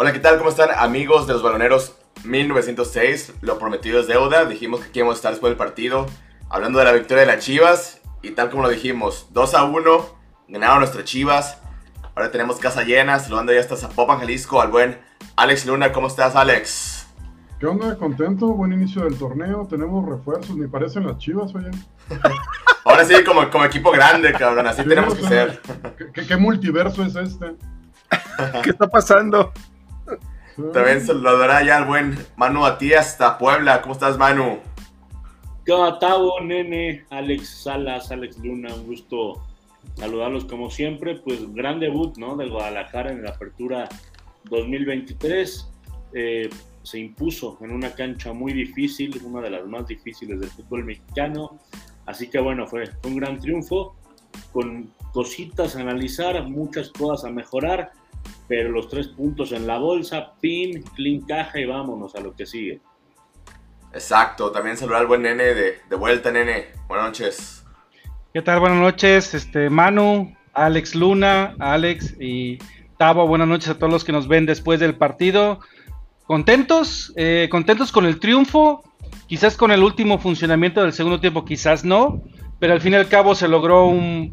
Hola, ¿qué tal? ¿Cómo están amigos de los baloneros 1906? Lo prometido es deuda. Dijimos que aquí íbamos a estar después del partido hablando de la victoria de las Chivas. Y tal como lo dijimos, 2 a 1, ganaron nuestras Chivas. Ahora tenemos casa llena, saludando ya hasta Zapopan, Jalisco, al buen Alex Luna. ¿Cómo estás, Alex? ¿Qué onda? Contento, buen inicio del torneo. Tenemos refuerzos, ni parecen las Chivas, oye. Ahora sí, como, como equipo grande, cabrón, así tenemos que ser. ¿qué, ¿Qué multiverso es este? ¿Qué está pasando? También saludará ya al buen Manu ti hasta Puebla. ¿Cómo estás, Manu? ¿Qué Tavo, Nene, Alex Salas, Alex Luna? Un gusto saludarlos como siempre. Pues gran debut, ¿no? Del Guadalajara en la apertura 2023. Eh, se impuso en una cancha muy difícil, una de las más difíciles del fútbol mexicano. Así que bueno, fue un gran triunfo, con cositas a analizar, muchas cosas a mejorar pero los tres puntos en la bolsa, pin, clean caja y vámonos a lo que sigue. Exacto, también saludar al buen nene de, de vuelta, nene. Buenas noches. ¿Qué tal? Buenas noches, este Manu, Alex Luna, Alex y Tavo. Buenas noches a todos los que nos ven después del partido. Contentos, eh, contentos con el triunfo, quizás con el último funcionamiento del segundo tiempo, quizás no, pero al fin y al cabo se logró un,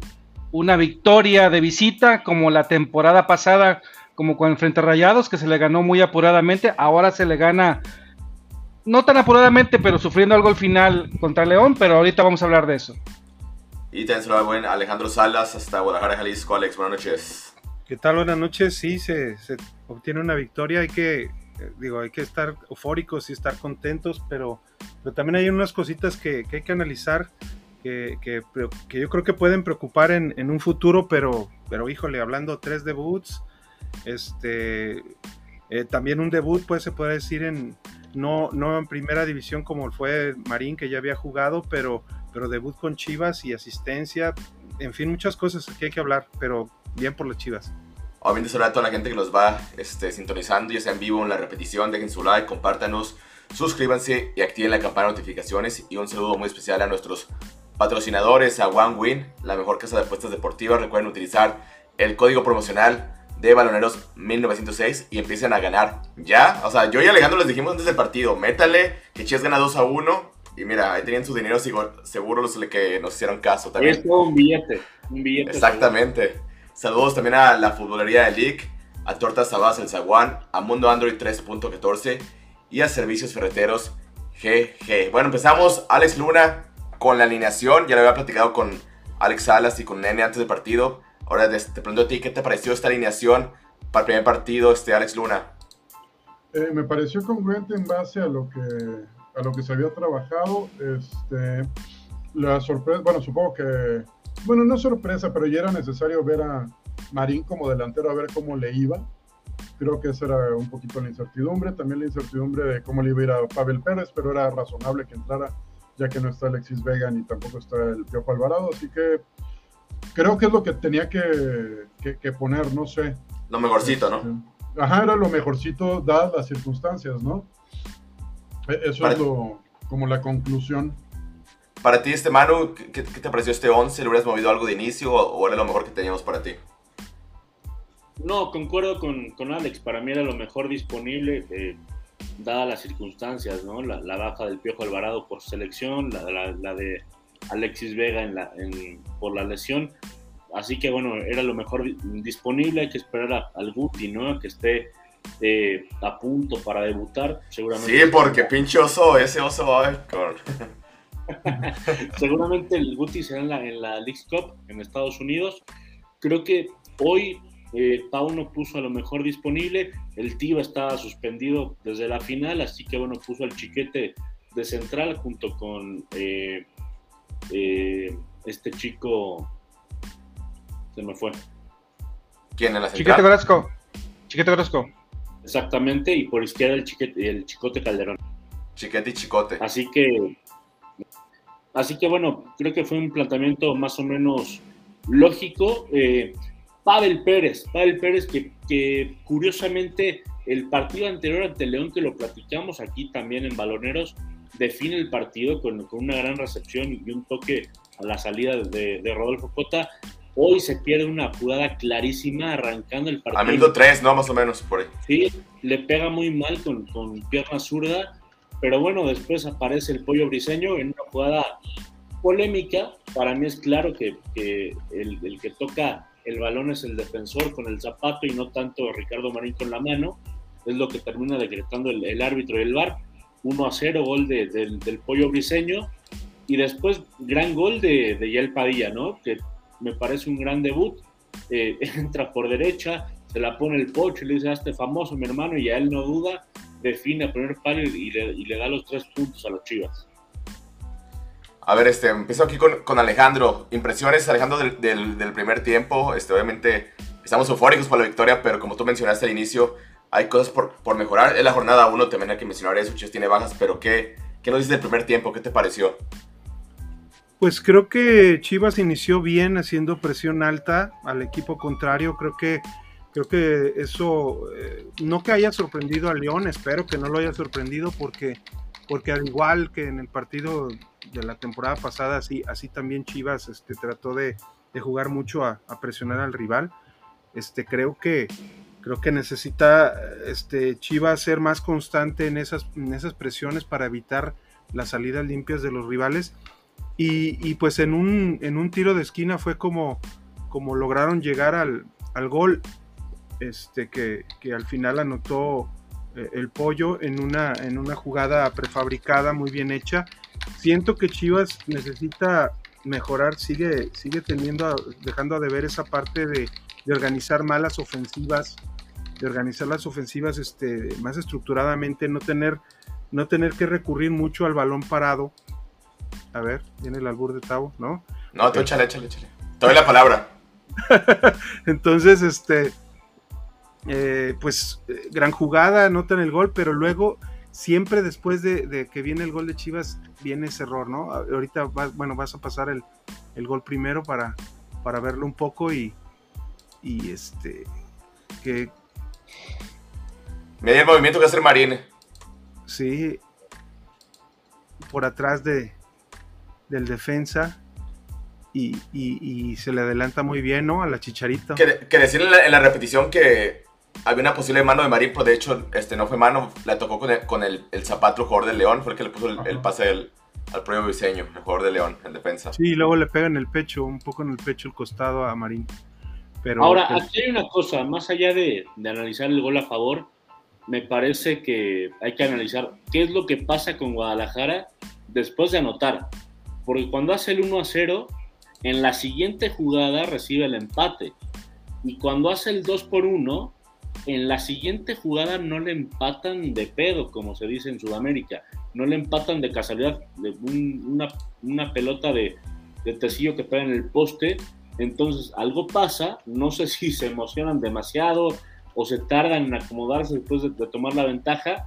una victoria de visita como la temporada pasada como con el Frente Rayados, que se le ganó muy apuradamente, ahora se le gana, no tan apuradamente, pero sufriendo algo al final contra León, pero ahorita vamos a hablar de eso. Y también se buen Alejandro Salas hasta Guadalajara, Jalisco. Alex, buenas noches. ¿Qué tal? Buenas noches. Sí, se, se obtiene una victoria. Hay que, eh, digo, hay que estar eufóricos y estar contentos, pero, pero también hay unas cositas que, que hay que analizar que, yo creo que pueden preocupar en, un futuro, pero, pero híjole, hablando tres debuts, este, eh, también un debut, pues se puede decir en no, no en primera división como fue Marín, que ya había jugado, pero, pero debut con Chivas y asistencia, en fin, muchas cosas que hay que hablar, pero bien por las Chivas. Obviamente saludar a toda la gente que nos va este, sintonizando, ya sea en vivo en la repetición, dejen su like, compártanos, suscríbanse y activen la campana de notificaciones y un saludo muy especial a nuestros patrocinadores, a OneWin, la mejor casa de apuestas deportivas, recuerden utilizar el código promocional de Baloneros 1906 y empiecen a ganar ya. O sea, yo y Alejandro les dijimos antes del partido, métale, que Chivas gana 2 a 1. Y mira, ahí tenían su dinero seguro los que nos hicieron caso también. Es un billete, un billete. Exactamente. Seguro. Saludos también a la futbolería de League, a Tortas Sabas El Zaguán, a Mundo Android 3.14 y a Servicios Ferreteros GG. Bueno, empezamos, Alex Luna, con la alineación. Ya lo había platicado con Alex Salas y con Nene antes del partido. Ahora te pregunto a ti, ¿qué te pareció esta alineación para el primer partido, este Alex Luna? Eh, me pareció congruente en base a lo que, a lo que se había trabajado. Este, la sorpresa, bueno, supongo que, bueno, no sorpresa, pero ya era necesario ver a Marín como delantero, a ver cómo le iba. Creo que esa era un poquito la incertidumbre, también la incertidumbre de cómo le iba a ir a Pavel Pérez, pero era razonable que entrara, ya que no está Alexis Vega ni tampoco está el Piojo Alvarado, así que creo que es lo que tenía que, que, que poner, no sé. Lo mejorcito, ¿no? Ajá, era lo mejorcito dadas las circunstancias, ¿no? Eso Para... es lo, como la conclusión. Para ti, este Manu, ¿qué, ¿qué, te pareció este 11? ¿Le hubieras movido algo de inicio o, o era lo mejor que teníamos para ti? No, concuerdo con, con Alex. Para mí era lo mejor disponible, eh, dadas las circunstancias, ¿no? La, la, baja del Piojo Alvarado por selección, la, la, la de Alexis Vega en la, en, por la lesión. Así que bueno, era lo mejor disponible. Hay que esperar a, al Guti, ¿no? Que esté eh, a punto para debutar. Seguramente. Sí, porque pinche oso, ese oso va a ver. Seguramente el Guti será en la, en la League Cup en Estados Unidos. Creo que hoy eh, Pau no puso a lo mejor disponible. El Tiva estaba suspendido desde la final, así que bueno, puso al chiquete de central junto con eh, eh, este chico se me fue. ¿Quién central? Chiquete Grasco. Chiquete Grasco. Exactamente, y por izquierda el, chiquete, el Chicote Calderón. Chiquete y Chicote. Así que, así que bueno, creo que fue un planteamiento más o menos lógico. Eh, Pavel Pérez, Pavel Pérez que, que, curiosamente el partido anterior ante León que lo platicamos aquí también en Baloneros, define el partido con, con, una gran recepción y un toque a la salida de, de Rodolfo Cota. Hoy se pierde una jugada clarísima arrancando el partido. A minuto 3, ¿no? Más o menos, por ahí. Sí, le pega muy mal con, con pierna zurda, pero bueno, después aparece el pollo briseño en una jugada polémica. Para mí es claro que, que el, el, que toca el balón es el defensor con el zapato y no tanto Ricardo Marín con la mano. Es lo que termina decretando el, el árbitro y el VAR. 1 a 0, gol de, del, del pollo briseño. Y después, gran gol de, de Yael Padilla, ¿no? Que me parece un gran debut. Eh, entra por derecha, se la pone el pocho y le dice, hazte famoso, mi hermano, y a él no duda, define a primer palo y le, y le da los tres puntos a los Chivas. A ver, este, empiezo aquí con, con Alejandro. Impresiones, Alejandro, del, del, primer tiempo. Este, obviamente, estamos eufóricos por la victoria, pero como tú mencionaste al inicio, hay cosas por, por mejorar. En la jornada 1 también hay que mencionar eso, Chivas tiene bajas, pero ¿qué, ¿qué nos dices del primer tiempo? ¿Qué te pareció? Pues creo que Chivas inició bien haciendo presión alta al equipo contrario. Creo que creo que eso eh, no que haya sorprendido a León, espero que no lo haya sorprendido porque porque al igual que en el partido de la temporada pasada, así, así también Chivas este, trató de, de jugar mucho a, presionar al rival. Este, creo que creo que necesita este, Chivas ser más constante en esas, en esas presiones para evitar las salidas limpias de los rivales y, y, pues en un, en un tiro de esquina fue como, como lograron llegar al, al gol este, que, que, al final anotó el pollo en una, en una jugada prefabricada muy bien hecha. Siento que Chivas necesita mejorar, sigue, sigue teniendo, dejando de ver esa parte de, de organizar malas ofensivas, de organizar las ofensivas este, más estructuradamente, no tener, no tener que recurrir mucho al balón parado a ver, viene el albur de Tavo, ¿no? No, tú échale, échale, échale. Te doy la palabra. Entonces, este, eh, pues, eh, gran jugada, anotan el gol, pero luego, siempre después de, de, que viene el gol de Chivas, viene ese error, ¿no? Ahorita, va, bueno, vas a pasar el, el, gol primero para, para verlo un poco y, y este, que... Medio el movimiento que hace Marín. Sí, por atrás de, del defensa y, y, y, se le adelanta muy bien, ¿no? A la Chicharito. Que, que decir en la, en la, repetición que había una posible mano de Marín, pero de hecho este, no fue mano, la tocó con el, con el, el zapato el jugador del León, fue el que le puso el, el pase del, al propio diseño, el jugador de León, el defensa. Sí, y luego le pega en el pecho, un poco en el pecho el costado a Marín. Pero, Ahora, pues... aquí hay una cosa, más allá de, de analizar el gol a favor, me parece que hay que analizar qué es lo que pasa con Guadalajara después de anotar porque cuando hace el 1 a 0, en la siguiente jugada recibe el empate. Y cuando hace el 2 por 1, en la siguiente jugada no le empatan de pedo, como se dice en Sudamérica. No le empatan de casualidad, de un, una, pelota de, de tecillo que pega en el poste. Entonces algo pasa, no sé si se emocionan demasiado o se tardan en acomodarse después de, de tomar la ventaja,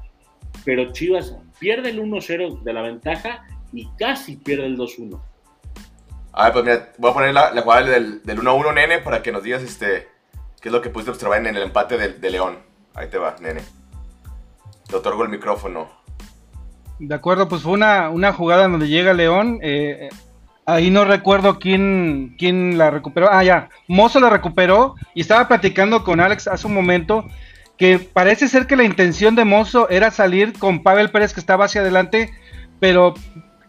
pero Chivas pierde el 1-0 de la ventaja y casi pierde el 2-1. A ver, pues mira, voy a poner la, la jugada del, del 1-1, nene, para que nos digas este, qué es lo que pudiste observar en el empate de, de, León. Ahí te va, nene. Te otorgo el micrófono. De acuerdo, pues fue una, una jugada donde llega León. Eh, ahí no recuerdo quién, quién la recuperó. Ah, ya, Mozo la recuperó y estaba platicando con Alex hace un momento que parece ser que la intención de Mozo era salir con Pavel Pérez que estaba hacia adelante, pero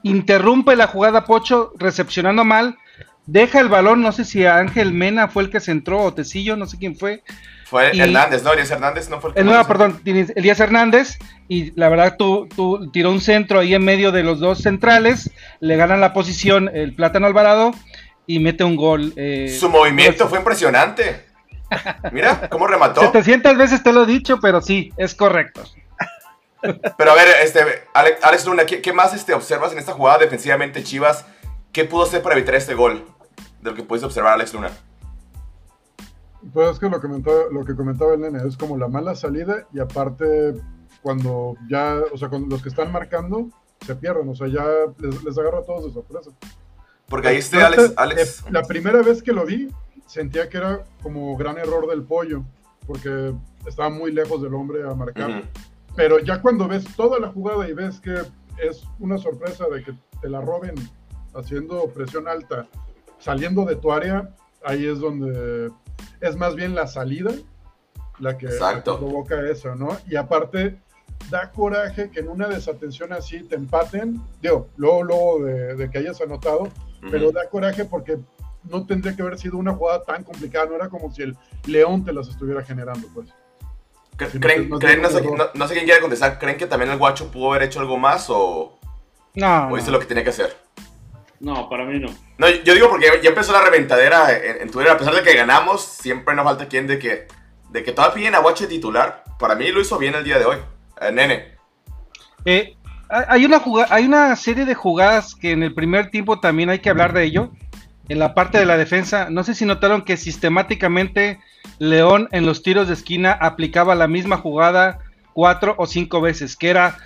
interrumpe la jugada Pocho recepcionando mal, deja el balón, no sé si Ángel Mena fue el que se entró o Tecillo, no sé quién fue. Fue y, Hernández, ¿no? Elías Hernández no fue el que... No, perdón, Elías Hernández, y la verdad tú, tú, tiró un centro ahí en medio de los dos centrales, le ganan la posición el Plátano Alvarado y mete un gol. Eh, Su movimiento fue impresionante. Mira cómo remató. 700 veces te lo he dicho, pero sí, es correcto. Pero a ver, este, Alex, Alex Luna, ¿qué, ¿qué, más este, observas en esta jugada defensivamente Chivas? ¿Qué pudo hacer para evitar este gol? De lo que pudiste observar, Alex Luna. Pues es que lo, comentaba, lo que comentaba el nene es como la mala salida y aparte cuando ya, o sea, cuando los que están marcando se pierden, o sea, ya les, les agarra a todos de sorpresa. Porque ahí está Alex, Alex. La primera vez que lo vi, sentía que era como gran error del pollo, porque estaba muy lejos del hombre a marcar. Uh -huh pero ya cuando ves toda la jugada y ves que es una sorpresa de que te la roben haciendo presión alta, saliendo de tu área, ahí es donde es más bien la salida la que, provoca eso, ¿no? Y aparte, da coraje que en una desatención así te empaten, digo, luego, luego de, que hayas anotado, pero da coraje porque no tendría que haber sido una jugada tan complicada, no era como si el León te las estuviera generando, pues. ¿Creen, no, sé, quién quiere contestar, ¿creen que también el guacho pudo haber hecho algo más o, no, o hizo lo que tenía que hacer? No, para mí no. No, yo digo porque ya empezó la reventadera en, Twitter, a pesar de que ganamos, siempre nos falta quien de que, de que todavía piden a Guacho titular. Para mí lo hizo bien el día de hoy. Eh, nene. Eh, hay, una hay una serie de jugadas que en el primer tiempo también hay que hablar de ello. En la parte de la defensa, no sé si notaron que sistemáticamente León en los tiros de esquina aplicaba la misma jugada cuatro o cinco veces, que era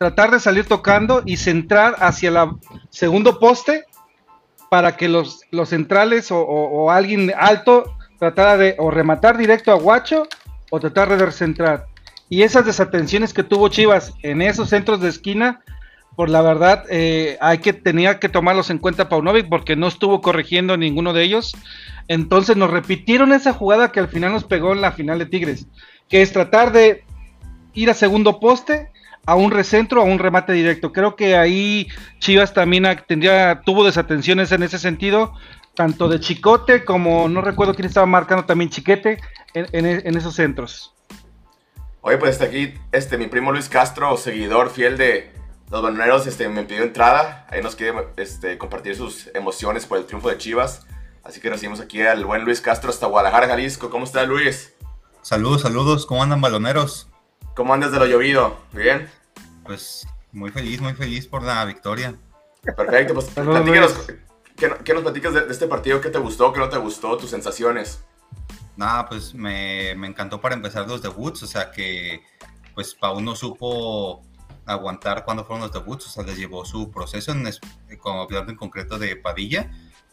tratar de salir tocando y centrar hacia el segundo poste para que los, los centrales o, alguien alto tratara de o rematar directo a Guacho o tratar de recentrar. Y esas desatenciones que tuvo Chivas en esos centros de esquina, por la verdad, eh, hay que tenía que tomarlos en cuenta Paunovic porque no estuvo corrigiendo ninguno de ellos. Entonces nos repitieron esa jugada que al final nos pegó en la final de Tigres, que es tratar de ir a segundo poste a un recentro, a un remate directo. Creo que ahí Chivas también tendría, tuvo desatenciones en ese sentido, tanto de Chicote como no recuerdo quién estaba marcando también Chiquete en, esos centros. Oye, pues está aquí este, mi primo Luis Castro, seguidor fiel de los bananeros, este, me pidió entrada. Ahí nos quiere este, compartir sus emociones por el triunfo de Chivas. Así que recibimos aquí al buen Luis Castro hasta Guadalajara, Jalisco. ¿Cómo está Luis? Saludos, saludos. ¿Cómo andan baloneros? ¿Cómo andas de lo llovido? ¿Bien? Pues muy feliz, muy feliz por la victoria. Perfecto, pues platícanos, ¿qué, nos platicas de, este partido? ¿Qué te gustó, qué no te gustó, tus sensaciones? Nada, pues me, encantó para empezar los debuts, o sea que pues Pau no supo aguantar cuando fueron los debuts, o sea, les llevó su proceso, en, como hablando en concreto de Padilla,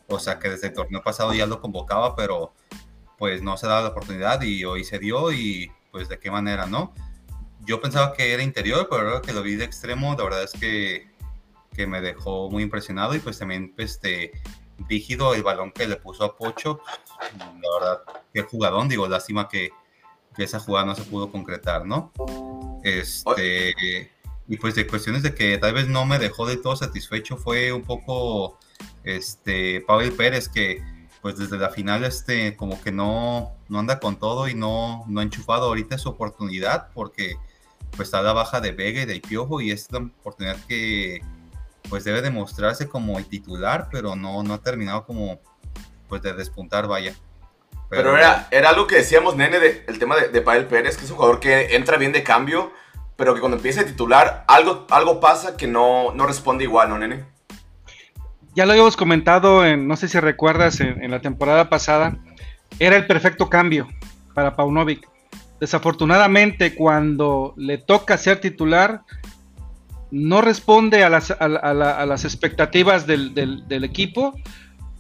o sea que desde el torneo pasado ya lo convocaba, pero pues no se daba la oportunidad y hoy se dio y pues de qué manera, ¿no? Yo pensaba que era interior, pero ahora que lo vi de extremo, la verdad es que, que me dejó muy impresionado y pues también este, rígido el balón que le puso a Pocho. La verdad, qué jugadón, digo, lástima que, que esa jugada no se pudo concretar, ¿no? Este, y pues de cuestiones de que tal vez no me dejó de todo satisfecho fue un poco este Pavel Pérez que pues desde la final este como que no, no anda con todo y no, no ha enchufado ahorita su oportunidad porque pues está la baja de Vega y de Piojo y es la oportunidad que pues debe demostrarse como el titular, pero no, no ha terminado como pues de despuntar, vaya. Pero, era, era algo que decíamos, nene, de, el tema de, de Pavel Pérez, que es un jugador que entra bien de cambio, pero que cuando empieza a titular, algo, algo pasa que no, no responde igual, ¿no, nene? Ya lo habíamos comentado, en, no sé si recuerdas, en, en la temporada pasada, era el perfecto cambio para Paunovic desafortunadamente cuando le toca ser titular, no responde a las, las expectativas del, equipo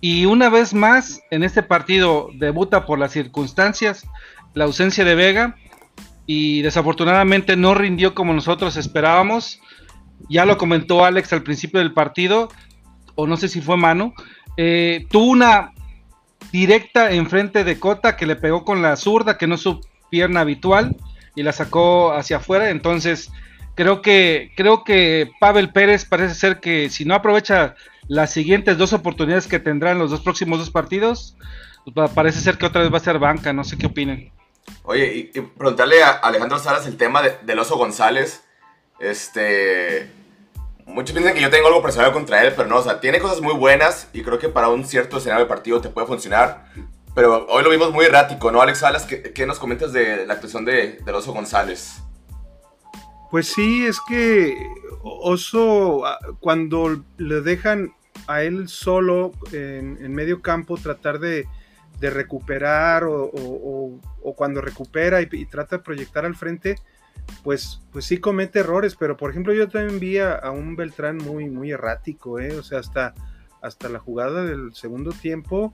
y una vez más en este partido debuta por las circunstancias, la ausencia de Vega y desafortunadamente no rindió como nosotros esperábamos. Ya lo comentó Alex al principio del partido, o no sé si fue mano, eh, tuvo una directa enfrente de Cota que le pegó con la zurda que no, su, pierna habitual y la sacó hacia afuera. Entonces, creo que, creo que Pavel Pérez parece ser que si no aprovecha las siguientes dos oportunidades que tendrá en los dos próximos dos partidos, pues, parece ser que otra vez va a ser banca. No sé qué opinen. Oye, y, preguntarle a Alejandro Salas el tema de, del oso González. Este. Muchos piensan que yo tengo algo personal contra él, pero no, o sea, tiene cosas muy buenas y creo que para un cierto escenario de partido te puede funcionar. Pero hoy lo vimos muy errático, ¿no, Alex Salas? ¿Qué, nos comentas de la actuación de, Oso González? Pues sí, es que Oso, ah, cuando le dejan a él solo en, medio campo tratar de, recuperar o, cuando recupera y, trata de proyectar al frente, pues, pues sí comete errores, pero por ejemplo yo también vi a, un Beltrán muy, muy errático, ¿eh? o sea, hasta, hasta la jugada del segundo tiempo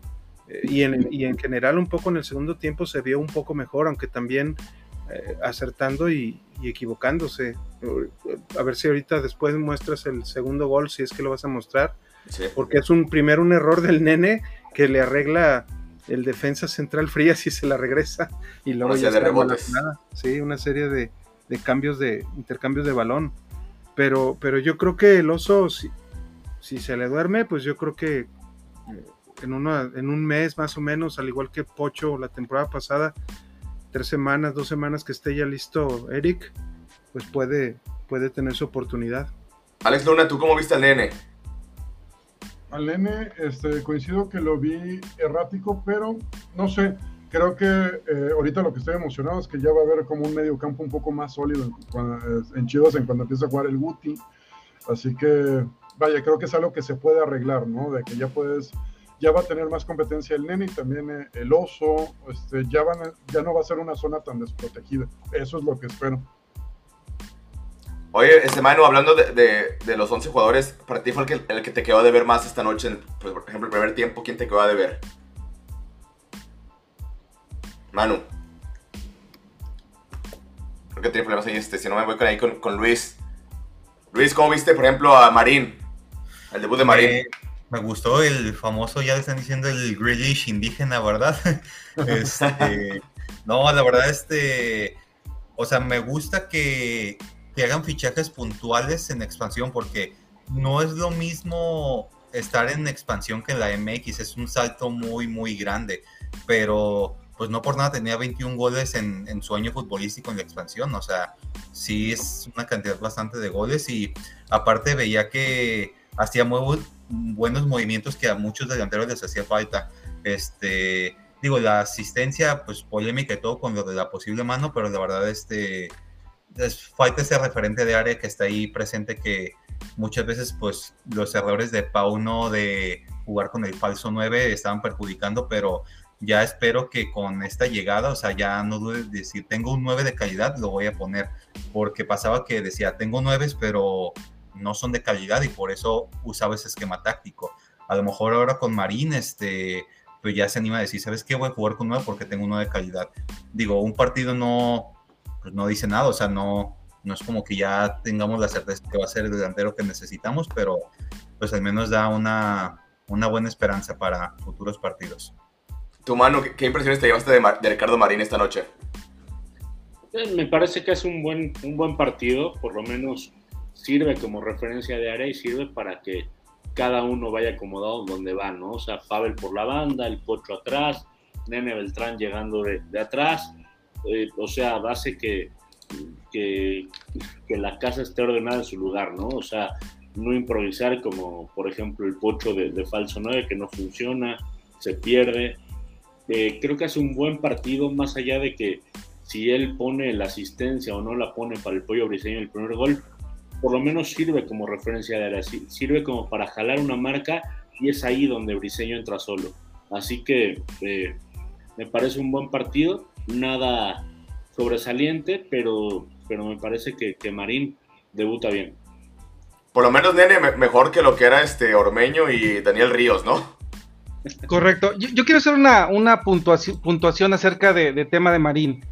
y en, general un poco en el segundo tiempo se vio un poco mejor, aunque también eh, acertando y, equivocándose. A ver si ahorita después muestras el segundo gol, si es que lo vas a mostrar. Porque es un primero un error del nene que le arregla el defensa central fría si se la regresa y luego ya de rebotes. nada. Sí, una serie de, de cambios de intercambios de balón. Pero, pero yo creo que el oso, si, si se le duerme, pues yo creo que eh, en, una, en un mes más o menos, al igual que Pocho la temporada pasada, tres semanas, dos semanas que esté ya listo Eric, pues puede, puede tener su oportunidad. Alex Luna, ¿tú cómo viste al nene? Al nene, este, coincido que lo vi errático, pero no sé, creo que eh, ahorita lo que estoy emocionado es que ya va a haber como un medio campo un poco más sólido en, cuando- en Chivas en cuando empieza a jugar el Guti. Así que, vaya, creo que es algo que se puede arreglar, ¿no? De que ya puedes, ya va a tener más competencia el nene y también eh, el oso, este, ya, van a- ya no va a ser una zona tan desprotegida. Eso es lo que espero. Oye, este Manu, hablando de, de- de los 11 jugadores, para ti fue el que, el que te quedó de ver más esta noche, en, pues, por ejemplo, el primer tiempo, ¿quién te quedó de ver? Manu. Creo que tiene problemas ahí, este, si no me voy con ahí con, con Luis. Luis, ¿cómo viste, por ejemplo, a Marín? El debut de Marín. Me, me gustó el famoso, ya le están diciendo el Grealish indígena, ¿verdad? Este, no, la verdad, este, o sea, me gusta que, que hagan fichajes puntuales en expansión porque no es lo mismo estar en expansión que en la MX, es un salto muy, muy grande, pero pues no por nada tenía 21 goles en, en su futbolístico en la expansión, o sea, sí es una cantidad bastante de goles y aparte veía que hacía muy buenos movimientos que a muchos delanteros les hacía falta. Este, digo, la asistencia, pues polémica y todo con lo de la posible mano, pero la verdad, este, es, falta ese referente de área que está ahí presente que muchas veces, pues, los errores de Pauno de jugar con el falso 9 estaban perjudicando, pero ya espero que con esta llegada, o sea, ya no dudes de decir, tengo un 9 de calidad, lo voy a poner, porque pasaba que decía, tengo 9, pero no son de calidad y por eso usaba ese esquema táctico. A lo mejor ahora con Marín, este, pues ya se anima a decir, ¿sabes qué? Voy a jugar con 9 porque tengo uno de calidad. Digo, un partido no, pues no dice nada, o sea, no, no es como que ya tengamos la certeza que va a ser el delantero que necesitamos, pero pues al menos da una, una buena esperanza para futuros partidos. Tu Manu, ¿qué, qué impresiones te llevaste de, Mar- de Ricardo Marín esta noche? Eh, Me parece que es un buen, un buen partido, por lo menos sirve como referencia de área y sirve para que cada uno vaya acomodado donde va, ¿no? O sea, Pavel por la banda, el Pocho atrás, Nene Beltrán llegando de, de atrás, eh, o sea, hace que, que, que la casa esté ordenada en su lugar, ¿no? O sea, no improvisar como, por ejemplo, el Pocho de, falso 9 que no funciona, se pierde. Eh, creo que hace un buen partido, más allá de que si él pone la asistencia o no la pone para el pollo briseño el primer gol, por lo menos sirve como referencia de área, sirve como para jalar una marca y es ahí donde Briseño entra solo. Así que eh, me parece un buen partido, nada sobresaliente, pero, pero me parece que, que Marín debuta bien. Por lo menos, nene, me- mejor que lo que era este Ormeño y Daniel Ríos, ¿no? Correcto. Yo, yo quiero hacer una, una puntuación, puntuación acerca de, de tema de Marín.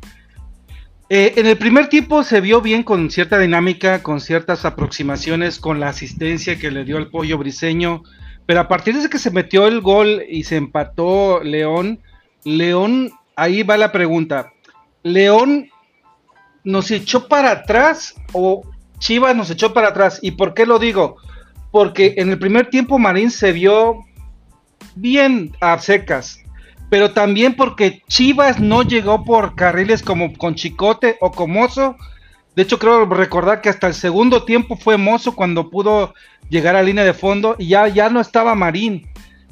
Eh, en el primer tiempo se vio bien con cierta dinámica, con ciertas aproximaciones, con la asistencia que le dio el pollo briseño, pero a partir de que se metió el gol y se empató León, León, ahí va la pregunta, ¿León nos echó para atrás o Chivas nos echó para atrás? ¿Y por qué lo digo? Porque en el primer tiempo Marín se vio bien a secas, pero también porque Chivas no llegó por carriles como con Chicote o con Mozo. De hecho, creo recordar que hasta el segundo tiempo fue Mozo cuando pudo llegar a línea de fondo y ya, ya no estaba Marín.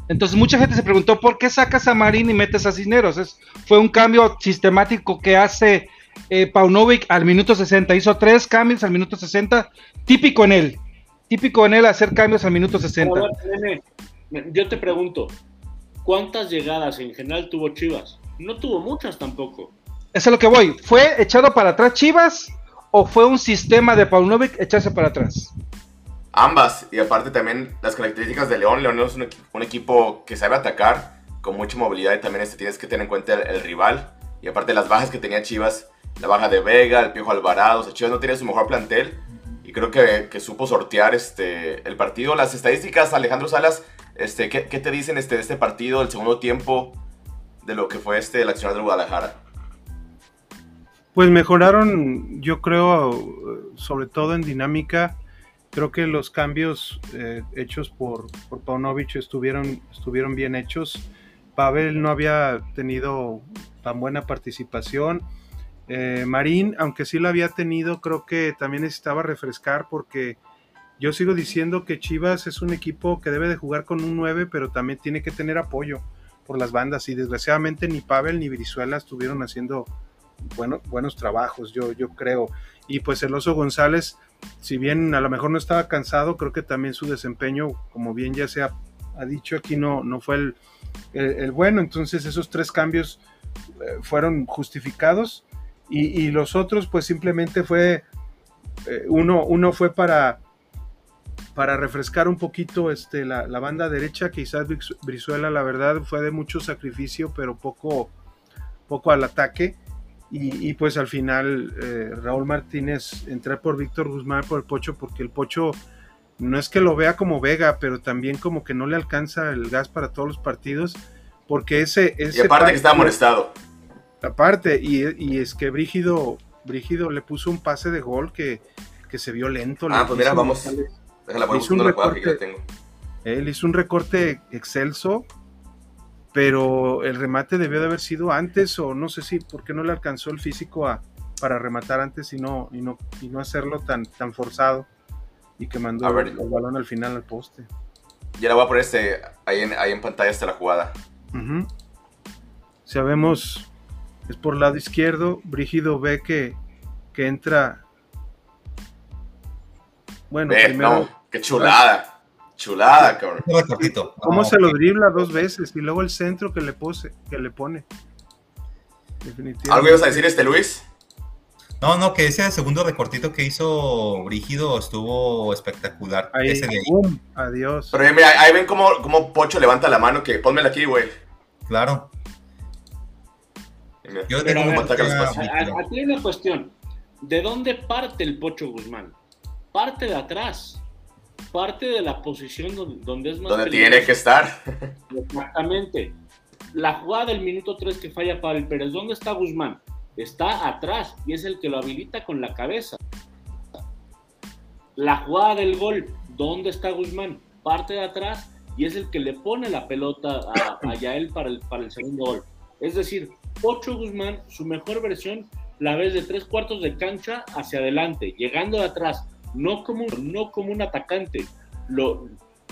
Entonces mucha gente se preguntó por qué sacas a Marín y metes a Cisneros. Fue un cambio sistemático que hace eh, Paunovic al minuto 60. Hizo tres cambios al minuto 60, típico en él. Típico en él hacer cambios al minuto 60. A ver, nene, yo te pregunto, ¿cuántas llegadas en general tuvo Chivas? No tuvo muchas tampoco. Eso es lo que voy. ¿Fue echado para atrás Chivas o fue un sistema de Paunovic echarse para atrás? Ambas, y aparte también las características de León. León es un, equi- un equipo que sabe atacar con mucha movilidad y también este, tienes que tener en cuenta el, el rival. Y aparte las bajas que tenía Chivas, la baja de Vega, el Piojo Alvarado, o sea, Chivas no tiene su mejor plantel y creo que, que supo sortear este, el partido. Las estadísticas, Alejandro Salas, este, ¿qué, qué te dicen este, de este partido, el segundo tiempo? de lo que fue este, el accionar del Guadalajara? Pues mejoraron, yo creo, sobre todo en dinámica. Creo que los cambios eh, hechos por, por Paunovic estuvieron, estuvieron bien hechos. Pavel no había tenido tan buena participación. Eh, Marín, aunque sí lo había tenido, creo que también necesitaba refrescar porque yo sigo diciendo que Chivas es un equipo que debe de jugar con un 9, pero también tiene que tener apoyo por las bandas y desgraciadamente ni Pavel ni Brizuela estuvieron haciendo bueno, buenos trabajos, yo, yo creo. Y pues el Oso González, si bien a lo mejor no estaba cansado, creo que también su desempeño, como bien ya se ha, dicho aquí, no, no fue el, bueno. Entonces esos tres cambios eh, fueron justificados y, y, los otros pues simplemente fue, eh, uno, uno fue para para refrescar un poquito este, la, la, banda derecha, quizás Brizuela la verdad fue de mucho sacrificio, pero poco, poco al ataque. Y, y pues al final eh, Raúl Martínez entrar por Víctor Guzmán por el Pocho, porque el Pocho no es que lo vea como Vega, pero también como que no le alcanza el gas para todos los partidos, porque ese... ese y aparte que está molestado. Aparte, y, y, es que Brígido, Brígido le puso un pase de gol que, que se vio lento. Ah, pues mira, vamos. Déjala, hizo un recorte, que tengo. Él hizo un recorte excelso, pero el remate debió de haber sido antes, o no sé si, ¿por qué no le alcanzó el físico a, para rematar antes y no, y no, y no hacerlo tan, tan forzado? Y que mandó A ver. el, el balón al final al poste. Ya la voy a poner este, ahí, en, ahí en pantalla está la jugada. Ujú. Sabemos, es por lado izquierdo, Brígido ve que, que entra. Bueno, Ve, primero, no, qué chulada. Chulada, cabrón. Un recortito. ¿cómo Ah, se lo dribla dos veces? Y luego el centro que le, pose, que le pone. Definitivamente. ¿Algo ibas a decir este Luis? No, no, que ese segundo recortito que hizo Brígido estuvo espectacular. Ahí, Ese de. Adiós. Pero eh, mira, ahí ven cómo, cómo Pocho levanta la mano, que pónmela aquí, güey. claro. Mira, Yo tengo ver, a- Aquí hay una cuestión. ¿De dónde parte el Pocho Guzmán? Parte de atrás. Parte de la posición donde, donde es más Donde peligroso. tiene que estar. Exactamente. La jugada del minuto 3 que falla Pavel Pérez, ¿dónde está Guzmán? Está atrás y es el que lo habilita con la cabeza. La jugada del gol, ¿dónde está Guzmán? Parte de atrás y es el que le pone la pelota a, a Yael para el, para el segundo gol. Es decir, Pocho Guzmán, su mejor versión, la ves de tres cuartos de cancha hacia adelante, llegando de atrás, no como, no como un atacante. Lo,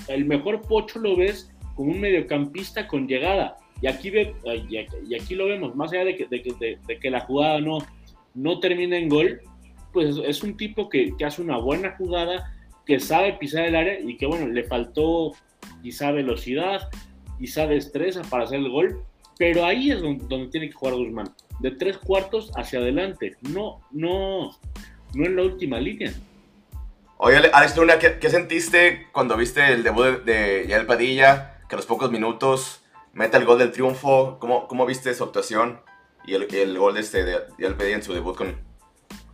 el mejor Pocho lo ves como un mediocampista con llegada. Y aquí, y aquí, lo vemos, más allá de que, de, de- de que la jugada no, no termina en gol, pues es un tipo que, que hace una buena jugada, que sabe pisar el área y que bueno, le faltó quizá velocidad, quizá destreza para hacer el gol, pero ahí es donde, donde tiene que jugar Guzmán, de tres cuartos hacia adelante, no, no, no en la última línea. Oye, Ale- Alex Luna, ¿qué, qué sentiste cuando viste el debut de, de Yael Padilla? Que a los pocos minutos mete el gol del triunfo. ¿Cómo, cómo viste su actuación? Y el, el gol de, este, de Yael Padilla en su debut con,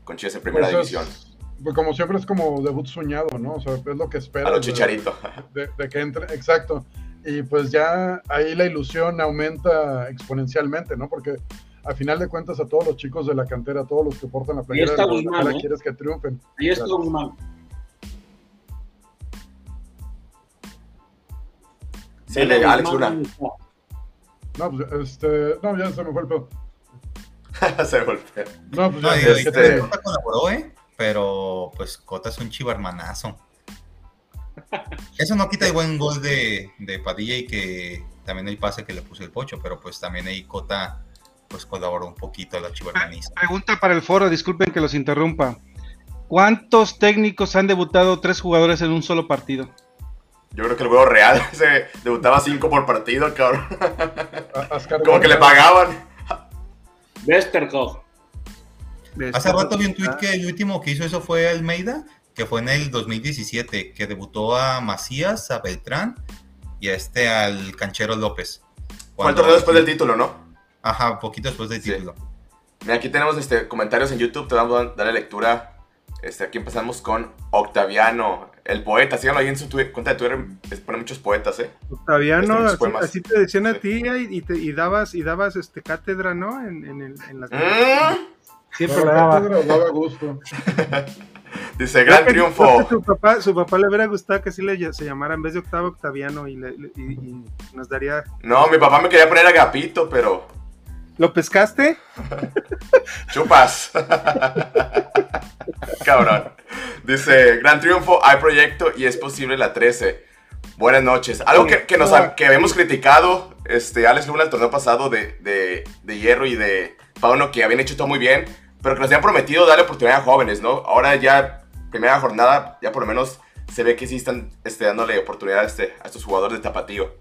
con Chivas en primera Pues es- división. pues como siempre es como debut soñado, ¿no? O sea, es lo que esperas. A lo Chicharito. De, de que entre, exacto. Y pues ya ahí la ilusión aumenta exponencialmente, ¿no? Porque a final de cuentas a todos los chicos de la cantera, a todos los que portan la playera, Guzmán, ¿eh? quieres que triunfen. Ahí está. Guzmán. Sí, le- Alex Luna. No, pues este, no, ya se me fue el pedo. Se golpea. No, pues No, ya, y- ¿qué y este-? Cota colaboró, ¿eh? Pero pues Cota es un chivarmanazo. Eso no quita el buen gol de, de Padilla y que también el pase que le puso el pocho, pero pues también ahí Cota pues colaboró un poquito a la chivarmanista. Pregunta para el foro, disculpen que los interrumpa. ¿Cuántos técnicos han debutado tres jugadores en un solo partido? Yo creo que el juego real se debutaba cinco por partido, cabrón. Como que le pagaban. Westerhoff. Hace rato vi un tweet que el último que hizo eso fue Almeida, que fue en el 2017, que debutó a Macías, a Beltrán y a este al Canchero López. Fue el Cuando- torneo después del título, ¿no? Ajá, poquito después del Sí. título. Mira, aquí tenemos este, comentarios en YouTube, te vamos a darle lectura. Este, aquí empezamos con Octaviano. El poeta, síganlo ahí en su cuenta de Twitter, es- pone muchos poetas, ¿eh? Octaviano, así, te decían a Sí. ti y, y te- y dabas, y dabas este cátedra, ¿no? En, en, el- en las Mm, Siempre la daba. Cátedra daba gusto. dice, gran triunfo. Su papá, su papá le hubiera gustado que así le, se llamara en vez de Octavo Octaviano y, le- le- y- y nos daría. No, mi papá me quería poner agapito, pero ¿Lo pescaste? chupas. Cabrón. Dice, gran triunfo, hay proyecto y es posible la 13. Buenas noches. Algo que, que nos que habíamos criticado, este, Alex Luna el torneo pasado de, de, de Hierro y de Pauno, que habían hecho todo muy bien, pero que nos habían prometido darle oportunidad a jóvenes, ¿no? Ahora ya, primera jornada, ya por lo menos se ve que sí están este, dándole oportunidad a, este, a estos jugadores de Tapatío.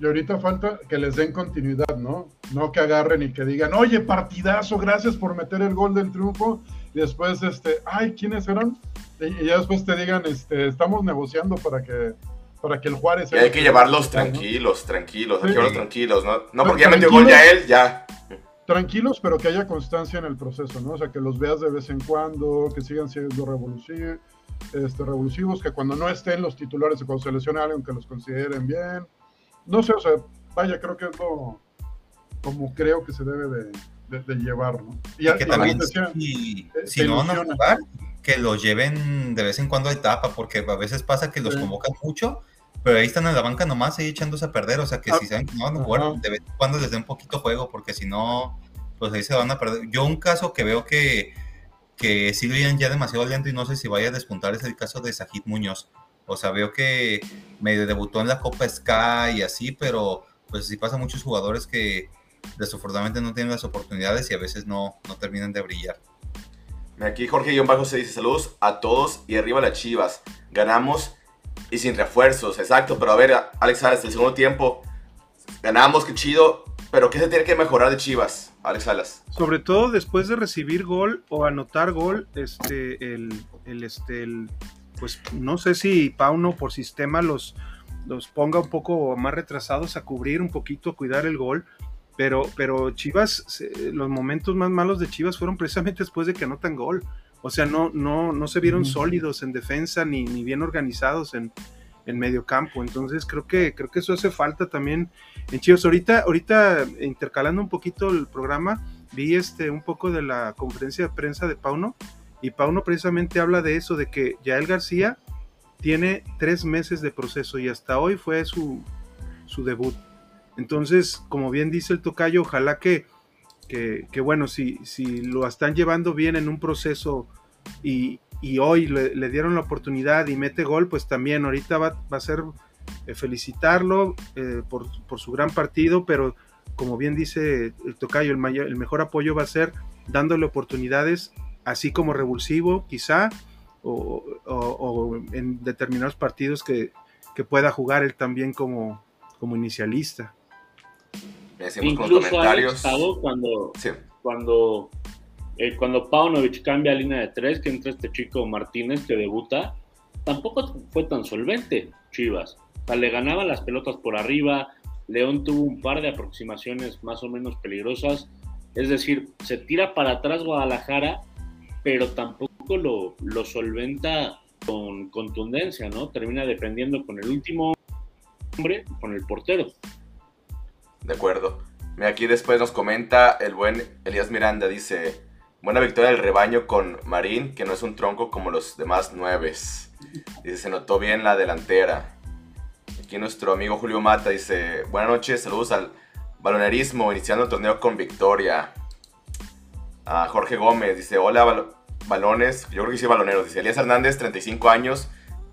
Y ahorita falta que les den continuidad, ¿no? No que agarren y que digan, oye, partidazo, gracias por meter el gol del triunfo. Y después, este, ay, ¿quiénes eran? Y, y ya después te digan, este, estamos negociando para que, para que el Juárez... Y hay que llevarlos ¿no? tranquilos, tranquilos, hay Sí. que llevarlos tranquilos, ¿no? No porque ya metió gol ya él, ya. Tranquilos, pero que haya constancia en el proceso, ¿no? O sea, que los veas de vez en cuando, que sigan siendo revoluci- este, revulsivos, que cuando no estén los titulares o cuando se lesione alguien, que los consideren bien. No sé, o sea, vaya, creo que es lo como creo que se debe de, de- de llevar, ¿no? Y, Y que y también, decía, si, te- si te no van a jugar, que los lleven de vez en cuando a etapa, porque a veces pasa que los Sí. convocan mucho, pero ahí están en la banca nomás ahí echándose a perder. O sea que Ah, si saben que no van a jugar, ajá. de vez en cuando les den un poquito juego, porque si no, pues ahí se van a perder. Yo, un caso que veo que, que sí lo ya demasiado lento y no sé si vaya a despuntar es el caso de Sajid Muñoz. O sea, veo que medio debutó en la Copa Sky y así, pero pues sí pasa muchos jugadores que desafortunadamente no tienen las oportunidades y a veces no, no terminan de brillar. Aquí Jorge Bajo se dice saludos a todos y arriba las chivas. Ganamos y sin refuerzos, exacto. Pero a ver, Alex Salas, el segundo tiempo ganamos, qué chido. Pero ¿qué se tiene que mejorar de chivas, Alex Salas? Sobre todo después de recibir gol o anotar gol, este, el, el, este, el, pues no sé si Pauno por sistema los, los ponga un poco más retrasados a cubrir un poquito, a cuidar el gol. Pero, pero Chivas, se- los momentos más malos de Chivas fueron precisamente después de que anotan gol. O sea, no, no, no se vieron sólidos en defensa ni, ni bien organizados en, en medio campo. Entonces creo que, creo que eso hace falta también en Chivas. Ahorita, ahorita intercalando un poquito el programa, vi este un poco de la conferencia de prensa de Pauno, y Pauno precisamente habla de eso, de que Yael García tiene tres meses de proceso y hasta hoy fue su, su debut. Entonces, como bien dice el tocayo, ojalá que, que, bueno, si, si lo están llevando bien en un proceso y, y hoy le, le dieron la oportunidad y mete gol, pues también ahorita va, va a ser eh, felicitarlo eh, por, por su gran partido, pero como bien dice el tocayo, el, mayor- el mejor apoyo va a ser dándole oportunidades, así como revulsivo, quizá, o, o- o en determinados partidos que, que pueda jugar él también como, como inicialista. Incluso comentarios. Alex cuando, Sí. cuando, eh, cuando Paunovic cambia a línea de tres, que entra este chico Martínez que debuta, tampoco fue tan solvente Chivas. O sea, le ganaban las pelotas por arriba, León tuvo un par de aproximaciones más o menos peligrosas, es decir, se tira para atrás Guadalajara, pero tampoco lo, lo solventa con contundencia, ¿no? Termina defendiendo con el último hombre, con el portero. De acuerdo. Mira, Aquí después nos comenta el buen Elías Miranda, dice, buena victoria del rebaño con Marín, que no es un tronco como los demás nueves. Dice, se notó bien la delantera. Aquí nuestro amigo Julio Mata dice, buenas noches, saludos al balonerismo, iniciando el torneo con victoria. A Jorge Gómez dice, hola bal- balones, yo creo que sí baloneros. Dice, Elías Hernández, 35 años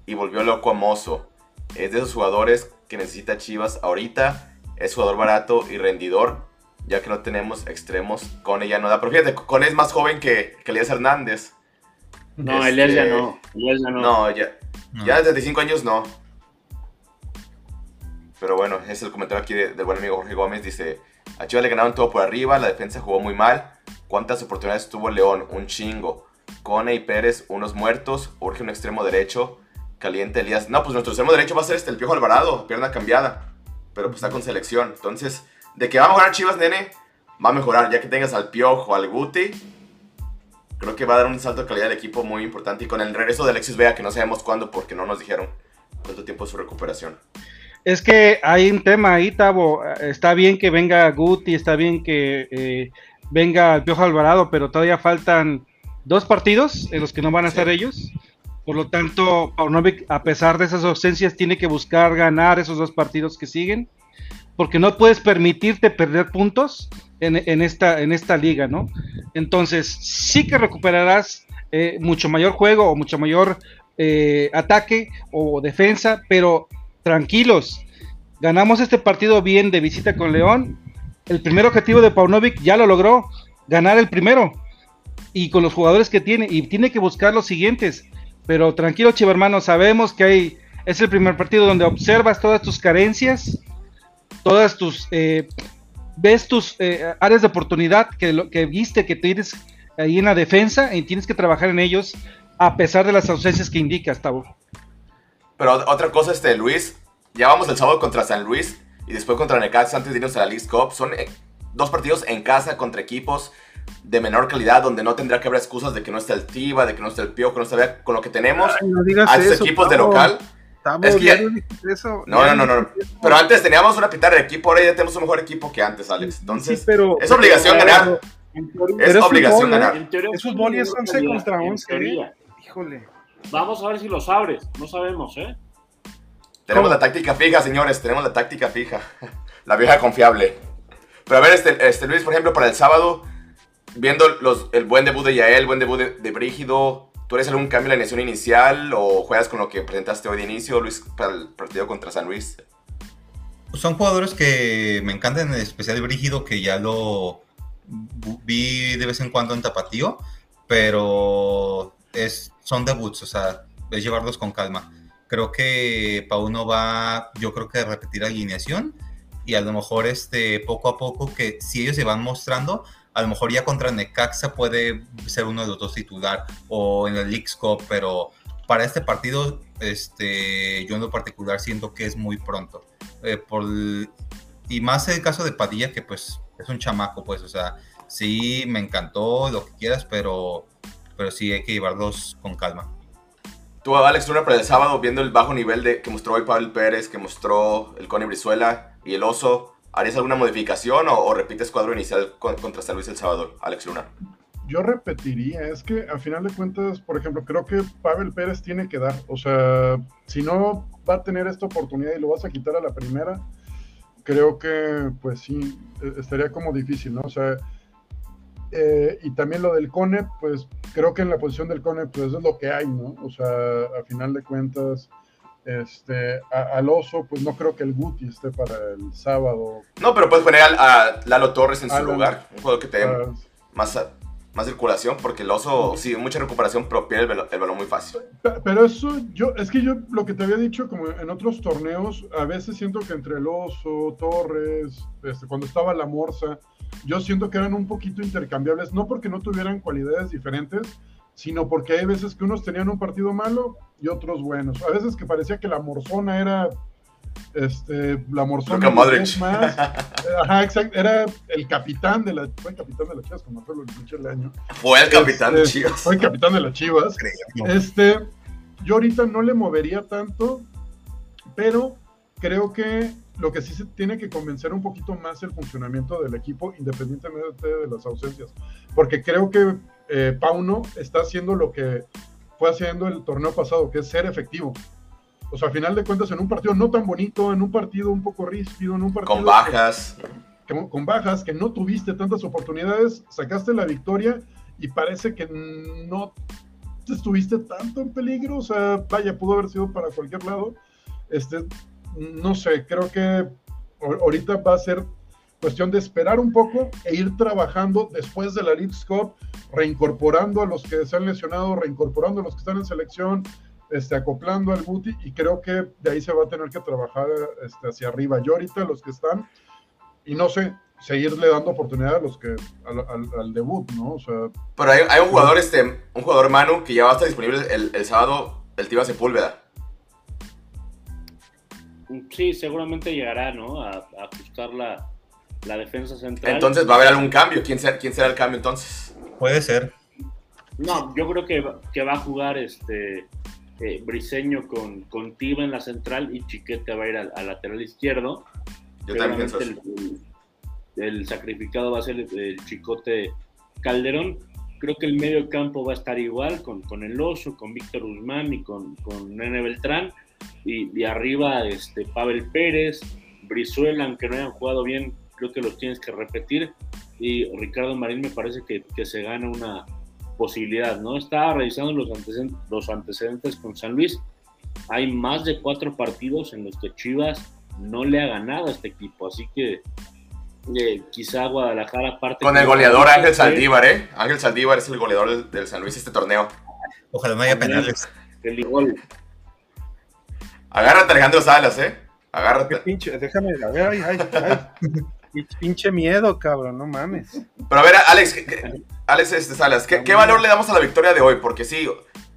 y volvió loco a Mozo. Es de esos jugadores que necesita Chivas ahorita. Es jugador barato y rendidor, ya que no tenemos extremos. Cone ya no da. Pero fíjate, Cone es más joven que, que Elías Hernández. No, Este, Elias ya no. Elias ya no. No, ya, No. ya de 35 años no. Pero bueno, es el comentario aquí de- del buen amigo Jorge Gómez. Dice, a Chivas le ganaron todo por arriba, la defensa jugó muy mal. ¿Cuántas oportunidades tuvo León? Un chingo. Cone y Pérez, unos muertos. Urge un extremo derecho. Caliente Elías. No, pues nuestro extremo derecho va a ser este, el Piojo Alvarado, pierna cambiada. Pero pues está con selección. Entonces, de que va a mejorar Chivas, nene, va a mejorar. Ya que tengas al Piojo, al Guti, Creo que va a dar un salto de calidad al equipo muy importante y con el regreso de Alexis Vega, que no sabemos cuándo porque no nos dijeron cuánto tiempo es su recuperación. Es que hay un tema ahí, Tavo. Está bien que venga Guti, está bien que eh, venga el Piojo Alvarado, pero todavía faltan dos partidos en los que no van a estar ellos. Por lo tanto, Paunovic, a pesar de esas ausencias, tiene que buscar ganar esos dos partidos que siguen, porque no puedes permitirte perder puntos en, esta, en esta liga, ¿no? Entonces, sí que recuperarás eh, mucho mayor juego o mucho mayor eh, ataque o defensa, pero tranquilos, ganamos este partido bien de visita con León. El primer objetivo de Paunovic ya lo logró, ganar el primero y con los jugadores que tiene y tiene que buscar los siguientes. Pero tranquilo, chivo hermano, sabemos que hay, es el primer partido donde observas todas tus carencias, todas tus eh, ves tus eh, áreas de oportunidad que, que viste que tienes ahí en la defensa y tienes que trabajar en ellos a pesar de las ausencias que indicas, Tavo. Pero otra cosa, este, Luis, ya vamos el sábado contra San Luis y después contra Necaxa antes de irnos a la League Cup. Son eh, dos partidos en casa contra equipos de menor calidad donde no tendrá que haber excusas de que no esté el Tiva, de que no esté el Pio, que no esté con lo que tenemos a estos equipos de local. Es que ya... No, no, no, no. Pero antes teníamos una pitar de equipo, ahora ya tenemos un mejor equipo que antes, Alex. Entonces, sí, pero, es obligación ganar. Es obligación ganar. Es fútbol y es 11 contra 11. ¿eh? Híjole. Vamos a ver si los abres. No sabemos, ¿eh? Tenemos la táctica fija, señores. Tenemos la táctica fija. la vieja confiable. Pero a ver, este, este Luis, por ejemplo, para el sábado, viendo los, el buen debut de Yael, el buen debut de, de Brígido, ¿Tú eres algún cambio en la alineación inicial o juegas con lo que presentaste hoy de inicio, Luis, para el partido contra San Luis? Son jugadores que me encantan, en especial Brígido, que ya lo vi de vez en cuando en Tapatío, pero es, son debuts, o sea, es llevarlos con calma. Creo que Pauno va, yo creo que a repetir alineación y a lo mejor este, poco a poco que si ellos se van mostrando, a lo mejor ya contra Necaxa puede ser uno de los dos titular o en el League Cup, pero para este partido, este, yo en lo particular siento que es muy pronto. Eh, por, y más el caso de Padilla, que pues es un chamaco, pues, o sea, sí, me encantó, lo que quieras, pero, pero sí hay que llevarlos con calma. Tú, Alex Luna, para el sábado, viendo el bajo nivel de, que mostró hoy Pablo Pérez, que mostró el Cone Brizuela y el Oso, ¿Harías alguna modificación o, repites cuadro inicial contra San Luis El Salvador, Alex Luna? Yo repetiría, es que a final de cuentas, por ejemplo, creo que Pavel Pérez tiene que dar, o sea, si no va a tener esta oportunidad y lo vas a quitar a la primera, creo que pues sí, e, estaría como difícil, ¿no? O sea, eh, y también lo del CONE, pues creo que en la posición del CONE, pues es lo que hay, ¿no? O sea, a final de cuentas, este, al oso, pues no creo que el Guti esté para el sábado. No, pero puedes poner a, Lalo Torres en su lugar, un juego que te dé más, más circulación, porque el oso, sí, mucha recuperación, pero pierde el, balón muy fácil. Pero eso, yo, es que yo lo que te había dicho, como en otros torneos, a veces siento que entre el oso, Torres, este, cuando estaba la morsa, yo siento que eran un poquito intercambiables, no porque no tuvieran cualidades diferentes, sino porque hay veces que unos tenían un partido malo y otros buenos. A veces que parecía que la Morzona era este, la Morzona más. Ajá, exacto, era el capitán de la fue el capitán de las Chivas como fue el año. Fue el capitán de este, Chivas. Fue el capitán de las Chivas. Este, yo ahorita no le movería tanto, pero creo que lo que sí se tiene que convencer un poquito más el funcionamiento del equipo independientemente de las ausencias, porque creo que eh, Pauno está haciendo lo que fue haciendo el torneo pasado, que es ser efectivo. O sea, al final de cuentas, en un partido no tan bonito, en un partido un poco ríspido, en un partido... Con bajas. con bajas, que no tuviste tantas oportunidades, sacaste la victoria y parece que no estuviste tanto en peligro. O sea, vaya, pudo haber sido para cualquier lado. Este, no sé, creo que ahorita va a ser cuestión de esperar un poco e ir trabajando después de la League Cup, reincorporando a los que se han lesionado, reincorporando a los que están en selección, este, acoplando al Guti y creo que de ahí se va a tener que trabajar este, hacia arriba. Yo ahorita los que están, y no sé, seguirle dando oportunidad a los que al, debut, ¿no? O sea, pero hay, un jugador, este, un jugador Manu que ya va a estar disponible el, el sábado, el Tiva Sepúlveda. Sí, seguramente llegará, ¿no? A, a ajustar la, la defensa central. Entonces va a haber algún cambio. ¿Quién será, quién será el cambio entonces? Puede ser. No, yo creo que, que va a jugar este eh, Briseño con, con Tiva en la central y Chiquete va a ir al, lateral izquierdo. Yo también pienso el, el, sacrificado va a ser el, Chicote Calderón. Creo que el medio campo va a estar igual con, con el Oso, con Víctor Guzmán y con, con Nene Beltrán. Y, y, arriba este, Pavel Pérez, Brizuela, aunque no hayan jugado bien, creo que los tienes que repetir. Y Ricardo Marín me parece que, que se gana una, posibilidad, ¿no? Estaba revisando los antecedentes, los antecedentes con San Luis. Hay más de cuatro partidos en los que Chivas no le ha ganado a este equipo, así que eh, quizá Guadalajara parte... Con el goleador Ángel Saldívar, ¿eh? Ángel Saldívar es el goleador del, San Luis este torneo. Ojalá no haya penales. El igual. Agárrate Alejandro Salas, ¿eh? Agárrate. pinche, déjame, a ver, ay, ay, ay. Pinche miedo, cabrón, no mames. Pero a ver, Alex, Alex este, Salas, ¿qué, valor le damos a la victoria de hoy? Porque sí,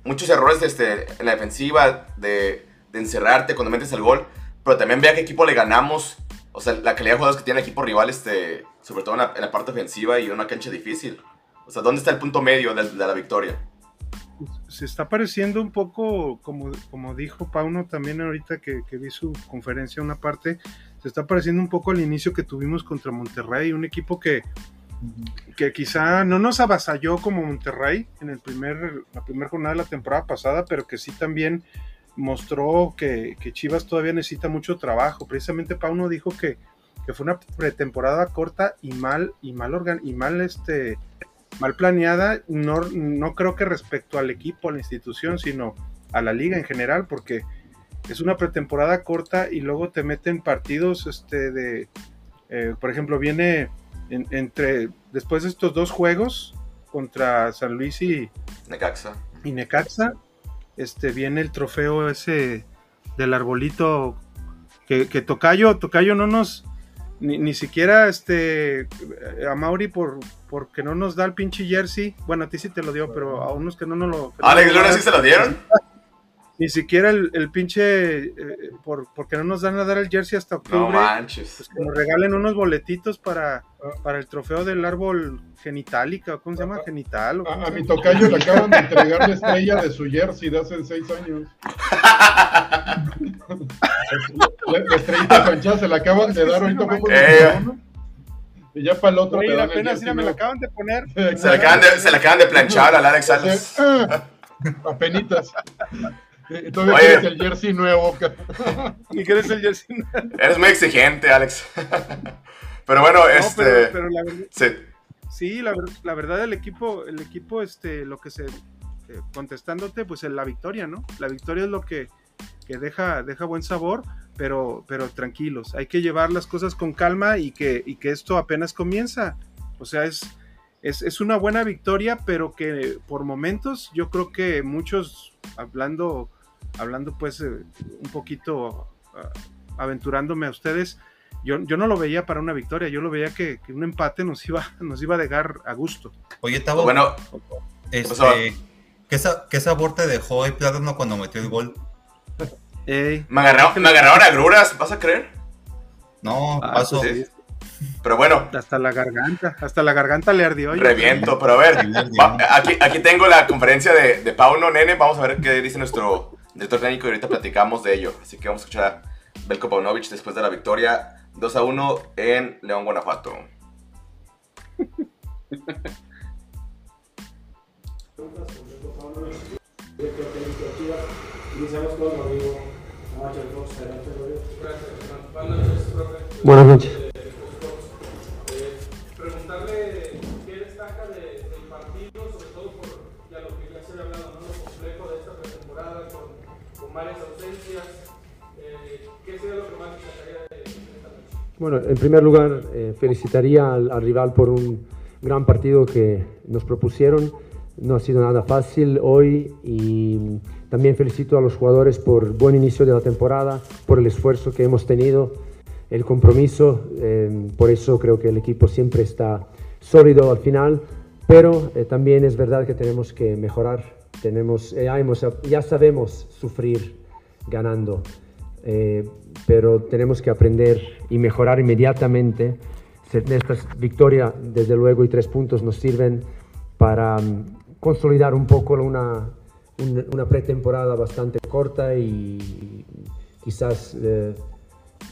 muchos errores este, en la defensiva, de, encerrarte cuando metes el gol, pero también vea qué equipo le ganamos. O sea, la calidad de jugadores que tiene el equipo rival, este, sobre todo en la, parte ofensiva y en una cancha difícil. O sea, ¿dónde está el punto medio de, la victoria? Se está pareciendo un poco, como, como dijo Pauno también ahorita que, vi su conferencia, una parte, se está pareciendo un poco al inicio que tuvimos contra Monterrey, un equipo que, que quizá no nos avasalló como Monterrey en el primer, la primera jornada de la temporada pasada, pero que sí también mostró que, Chivas todavía necesita mucho trabajo. Precisamente Pauno dijo que, que fue una pretemporada corta y mal, y mal organ y mal este mal planeada, no, no creo que respecto al equipo, a la institución, sino a la liga en general, porque es una pretemporada corta y luego te meten partidos este de eh, por ejemplo viene entre después de estos dos juegos contra San Luis y Necaxa. Y Necaxa, este viene el trofeo ese del arbolito que, que Tocayo, Tocayo no nos ni, siquiera este a Mauri por porque no nos da el pinche jersey. Bueno, a ti sí te lo dio, pero a unos que no nos lo. Alex Luna sí se lo dieron. Ni siquiera el, el pinche, eh, por, porque no nos dan a dar el jersey hasta octubre. No manches. Pues que nos regalen unos boletitos para, para el trofeo del árbol genitálica, ¿cómo se llama? Genital. a, mi tocayo le acaban de entregar la estrella de su jersey de hace seis años. la, estrellita panchada se la acaban de dar ahorita. Eh. Y ya para el otro. Oye, apenas me la acaban de poner. Se la acaban de, se la acaban de planchar al Alex Salas. Ah, apenitas. Y todavía quieres el jersey nuevo. ¿Y quieres el jersey nuevo? Eres muy exigente, Alex. pero bueno, este. Pero, la verdad, sí, sí la, la, verdad, el equipo, el equipo, este, lo que se. Eh, contestándote, pues en la victoria, ¿no? La victoria es lo que, que deja, deja buen sabor, pero, pero tranquilos. Hay que llevar las cosas con calma y que, y que esto apenas comienza. O sea, es. Es, es, una buena victoria, pero que por momentos yo creo que muchos, hablando hablando pues eh, un poquito ah, aventurándome a ustedes, yo, yo, no lo veía para una victoria, yo lo veía que, un empate nos iba, nos iba a dejar a gusto. Oye, Tavo, bueno, este, ¿qué, ¿qué, sabor te dejó el plátano cuando metió el gol? me, agarraron, me agarraron agruras, ¿vas a creer? No, ah, paso. Pues pero bueno. Hasta la garganta, hasta la garganta le ardió. Reviento, pero a ver, aquí, aquí tengo la conferencia de, de Pauno Nene, vamos a ver qué dice nuestro director técnico y ahorita platicamos de ello. Así que vamos a escuchar a Belko Paunovic después de la victoria 2 a 1 en León, Guanajuato. Buenas noches. Varias ausencias. Eh, ¿Qué sería lo que más destacaría de, esta noche? Bueno, en primer lugar, eh, felicitaría al, al, rival por un gran partido que nos propusieron. No ha sido nada fácil hoy y también felicito a los jugadores por buen inicio de la temporada, por el esfuerzo que hemos tenido, el compromiso. Eh, por eso creo que el equipo siempre está sólido al final, pero eh, también es verdad que tenemos que mejorar tenemos, eh, ya sabemos sufrir ganando, eh, pero tenemos que aprender y mejorar inmediatamente. Estas victorias, desde luego, y tres puntos nos sirven para, consolidar un poco una, una, pretemporada bastante corta y quizás eh,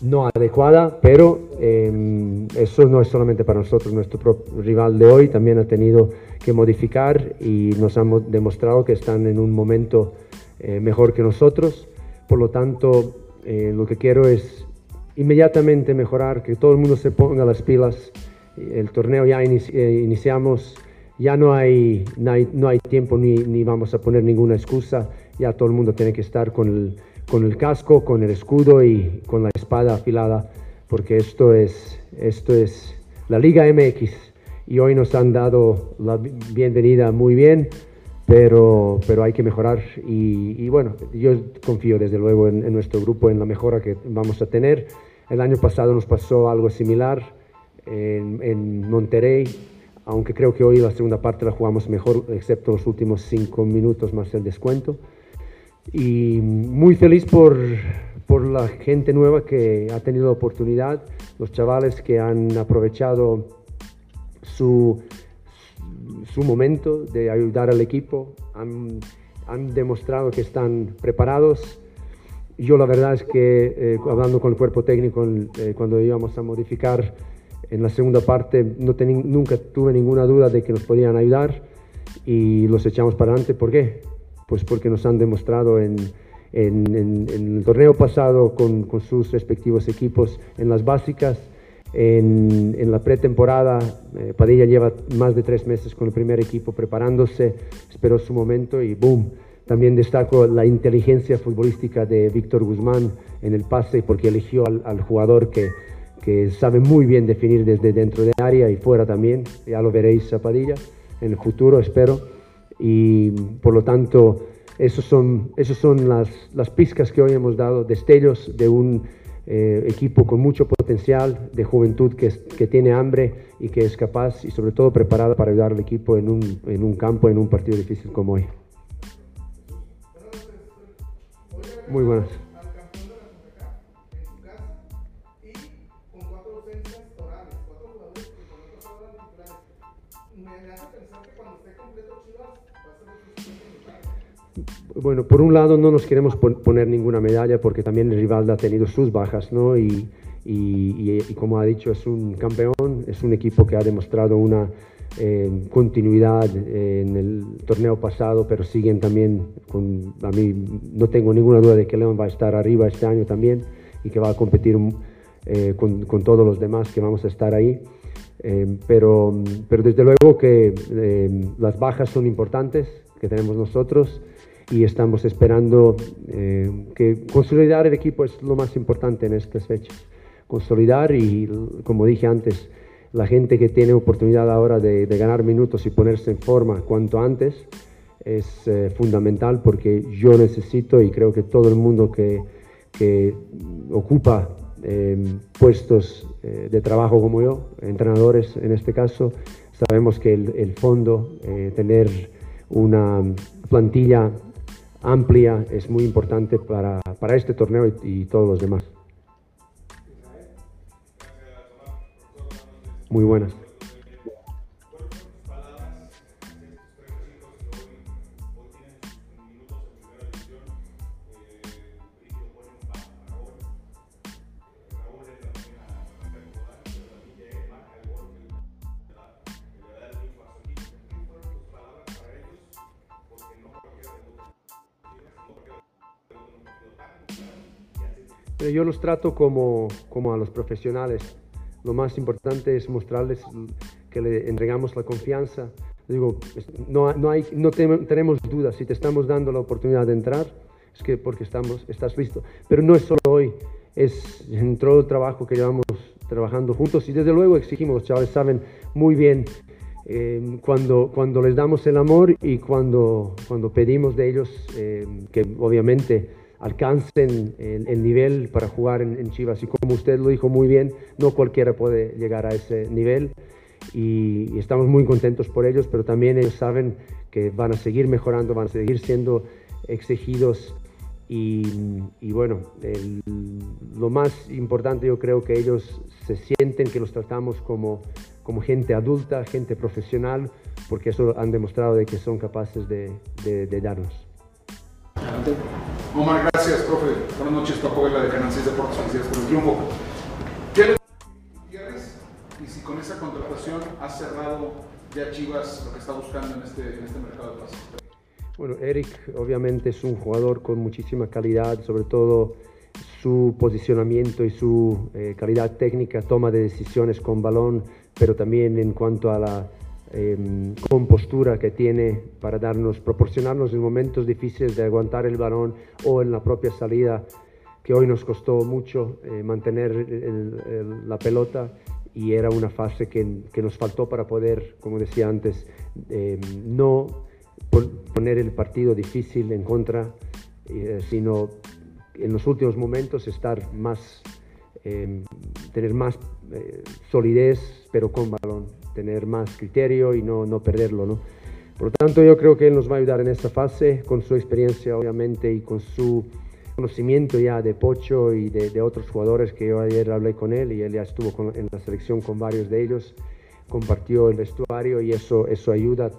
no adecuada, pero em, eso no es solamente para nosotros, nuestro rival de hoy también ha tenido que modificar y nos han demostrado que están en un momento eh, mejor que nosotros, por lo tanto eh, lo que quiero es inmediatamente mejorar, que todo el mundo se ponga las pilas, el torneo ya iniciamos ya no hay, no hay, tiempo ni, ni, vamos a poner ninguna excusa, ya todo el mundo tiene que estar con el, con el casco, con el escudo y con la espada afilada, porque esto es, esto es la Liga MX y hoy nos han dado la bienvenida muy bien, pero, pero hay que mejorar y, y bueno, yo confío desde luego en, en nuestro grupo, en la mejora que vamos a tener. El año pasado nos pasó algo similar en, en Monterrey, aunque creo que hoy la segunda parte la jugamos mejor, excepto los últimos cinco minutos más el descuento. Y muy feliz por, por la gente nueva que ha tenido la oportunidad, los chavales que han aprovechado su, su momento de ayudar al equipo, han, han demostrado que están preparados. Yo la verdad es que eh, hablando con el cuerpo técnico eh, cuando íbamos a modificar en la segunda parte no nunca tuve ninguna duda de que nos podían ayudar y los echamos para adelante. ¿Por qué? Pues porque nos han demostrado en, en, el torneo pasado con, con, sus respectivos equipos en las básicas, en, en la pretemporada. Eh, Padilla lleva más de tres meses con el primer equipo preparándose, esperó su momento y ¡boom! También destaco la inteligencia futbolística de Víctor Guzmán en el pase porque eligió al, al jugador que que sabe muy bien definir desde dentro de área y fuera también. Ya lo veréis a Padilla en el futuro, espero. Y por lo tanto, esos son, esos son las, las pizcas que hoy hemos dado, destellos de un eh, equipo con mucho potencial, de juventud que, que, tiene hambre y que es capaz y sobre todo preparada para ayudar al equipo en un, en un campo, en un partido difícil como hoy. Muy buenas. Bueno, por un lado no nos queremos poner ninguna medalla porque también el rival ha tenido sus bajas, ¿no? Y, y, y, como ha dicho, es un campeón, es un equipo que ha demostrado una eh, continuidad en el torneo pasado, pero siguen también, con, a mí no tengo ninguna duda de que León va a estar arriba este año también y que va a competir eh, con, con, todos los demás que vamos a estar ahí. Eh, pero, pero desde luego que las bajas son importantes que tenemos nosotros y estamos esperando eh, que consolidar el equipo es lo más importante en estas fechas. Consolidar y, como dije antes, la gente que tiene oportunidad ahora de, ganar minutos y ponerse en forma cuanto antes es eh, fundamental porque yo necesito y creo que todo el mundo que, que ocupa eh, puestos de trabajo como yo, entrenadores en este caso, sabemos que el, el fondo, tener una plantilla amplia es muy importante para, para este torneo y, y todos los demás. Muy buenas. Yo los trato como, como a los profesionales. Lo más importante es mostrarles que le entregamos la confianza. Digo, no, no, hay, no tenemos dudas, si te estamos dando la oportunidad de entrar, es que porque estamos, estás listo. Pero no es solo hoy, es en todo el trabajo que llevamos trabajando juntos y desde luego exigimos, los chavales saben muy bien eh, cuando, cuando les damos el amor y cuando, cuando pedimos de ellos eh, que obviamente alcancen el, nivel para jugar en, Chivas. Y como usted lo dijo muy bien, no cualquiera puede llegar a ese nivel y, estamos muy contentos por ellos, pero también ellos saben que van a seguir mejorando, van a seguir siendo exigidos y, bueno, lo más importante yo creo que ellos se sienten que los tratamos como, como gente adulta, gente profesional, porque eso han demostrado de que son capaces de, de, de darnos. Omar, gracias, profe. Buenas noches, Paco Vela de Canal 6 Deportes. Felicidades por el triunfo. ¿Qué le Gutiérrez? Y si con esa contratación ha cerrado ya Chivas lo que está buscando en este, en este mercado de pases. Bueno, Eric obviamente es un jugador con muchísima calidad, sobre todo su posicionamiento y su eh, calidad técnica, toma de decisiones con balón, pero también en cuanto a la eh, compostura que tiene para darnos, proporcionarnos en momentos difíciles de aguantar el balón o en la propia salida, que hoy nos costó mucho eh, mantener la pelota y era una fase que, nos faltó para poder, como decía antes, eh, no poner el partido difícil en contra, eh, sino en los últimos momentos estar más, eh, tener más solidez, pero con balón tener más criterio y no, no perderlo. ¿no? Por lo tanto, yo creo que él nos va a ayudar en esta fase, con su experiencia obviamente y con su conocimiento ya de Pocho y de, de otros jugadores que yo ayer hablé con él y él ya estuvo con, en la selección con varios de ellos, compartió el vestuario y eso, eso ayuda.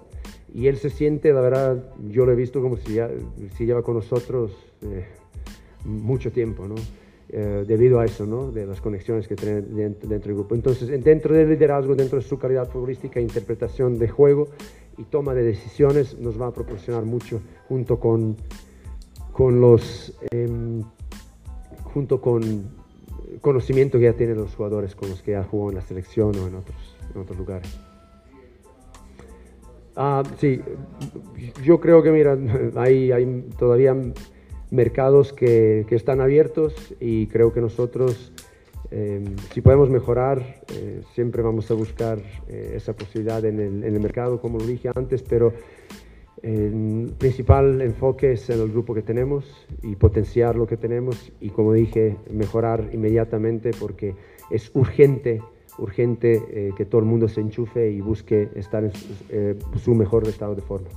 Y él se siente, la verdad, yo lo he visto como si, ya, si lleva con nosotros eh, mucho tiempo, ¿no? Eh, debido a eso, ¿no? de las conexiones que tiene dentro, dentro, del grupo. Entonces, dentro del liderazgo, dentro de su calidad futbolística, interpretación de juego y toma de decisiones, nos va a proporcionar mucho junto con, con los, eh, junto con conocimiento que ya tienen los jugadores con los que ya jugó en la selección o en otros, en otros lugares. Ah, sí, yo creo que, mira, hay, hay todavía mercados que, están abiertos y creo que nosotros, eh, si podemos mejorar, eh, siempre vamos a buscar eh, esa posibilidad en el, mercado, como lo dije antes, pero el principal enfoque es en el grupo que tenemos y potenciar lo que tenemos y, como dije, mejorar inmediatamente porque es urgente urgente que todo el mundo se enchufe y busque estar en su, su mejor estado de forma.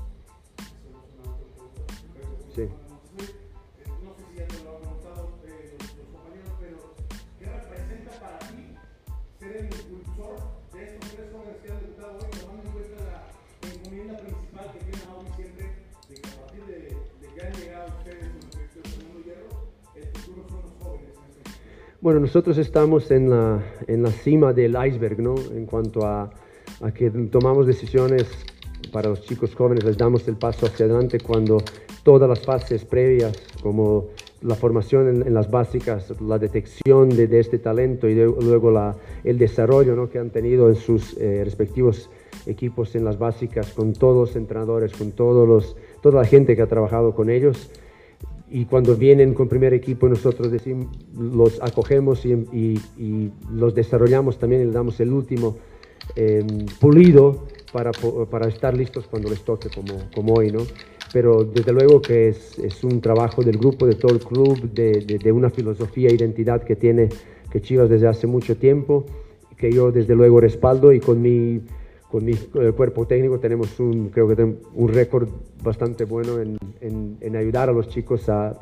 Bueno, nosotros estamos en la, en la cima del iceberg, ¿no? En cuanto a, a, que tomamos decisiones para los chicos jóvenes, les damos el paso hacia adelante cuando todas las fases previas, como la formación en, las básicas, la detección de, este talento y luego la, el desarrollo ¿no? que han tenido en sus eh, respectivos equipos en las básicas, con todos los entrenadores, con todos los, toda la gente que ha trabajado con ellos y cuando vienen con primer equipo nosotros decimos, los acogemos y, y, y, los desarrollamos también y les damos el último eh, pulido para, para, estar listos cuando les toque como, como hoy, ¿no? Pero desde luego que es, es, un trabajo del grupo, de todo el club, de, de, de una filosofía e identidad que tiene que Chivas desde hace mucho tiempo, que yo desde luego respaldo y con mi con mi cuerpo técnico tenemos un, creo que un récord bastante bueno en, en, en, ayudar a los chicos a,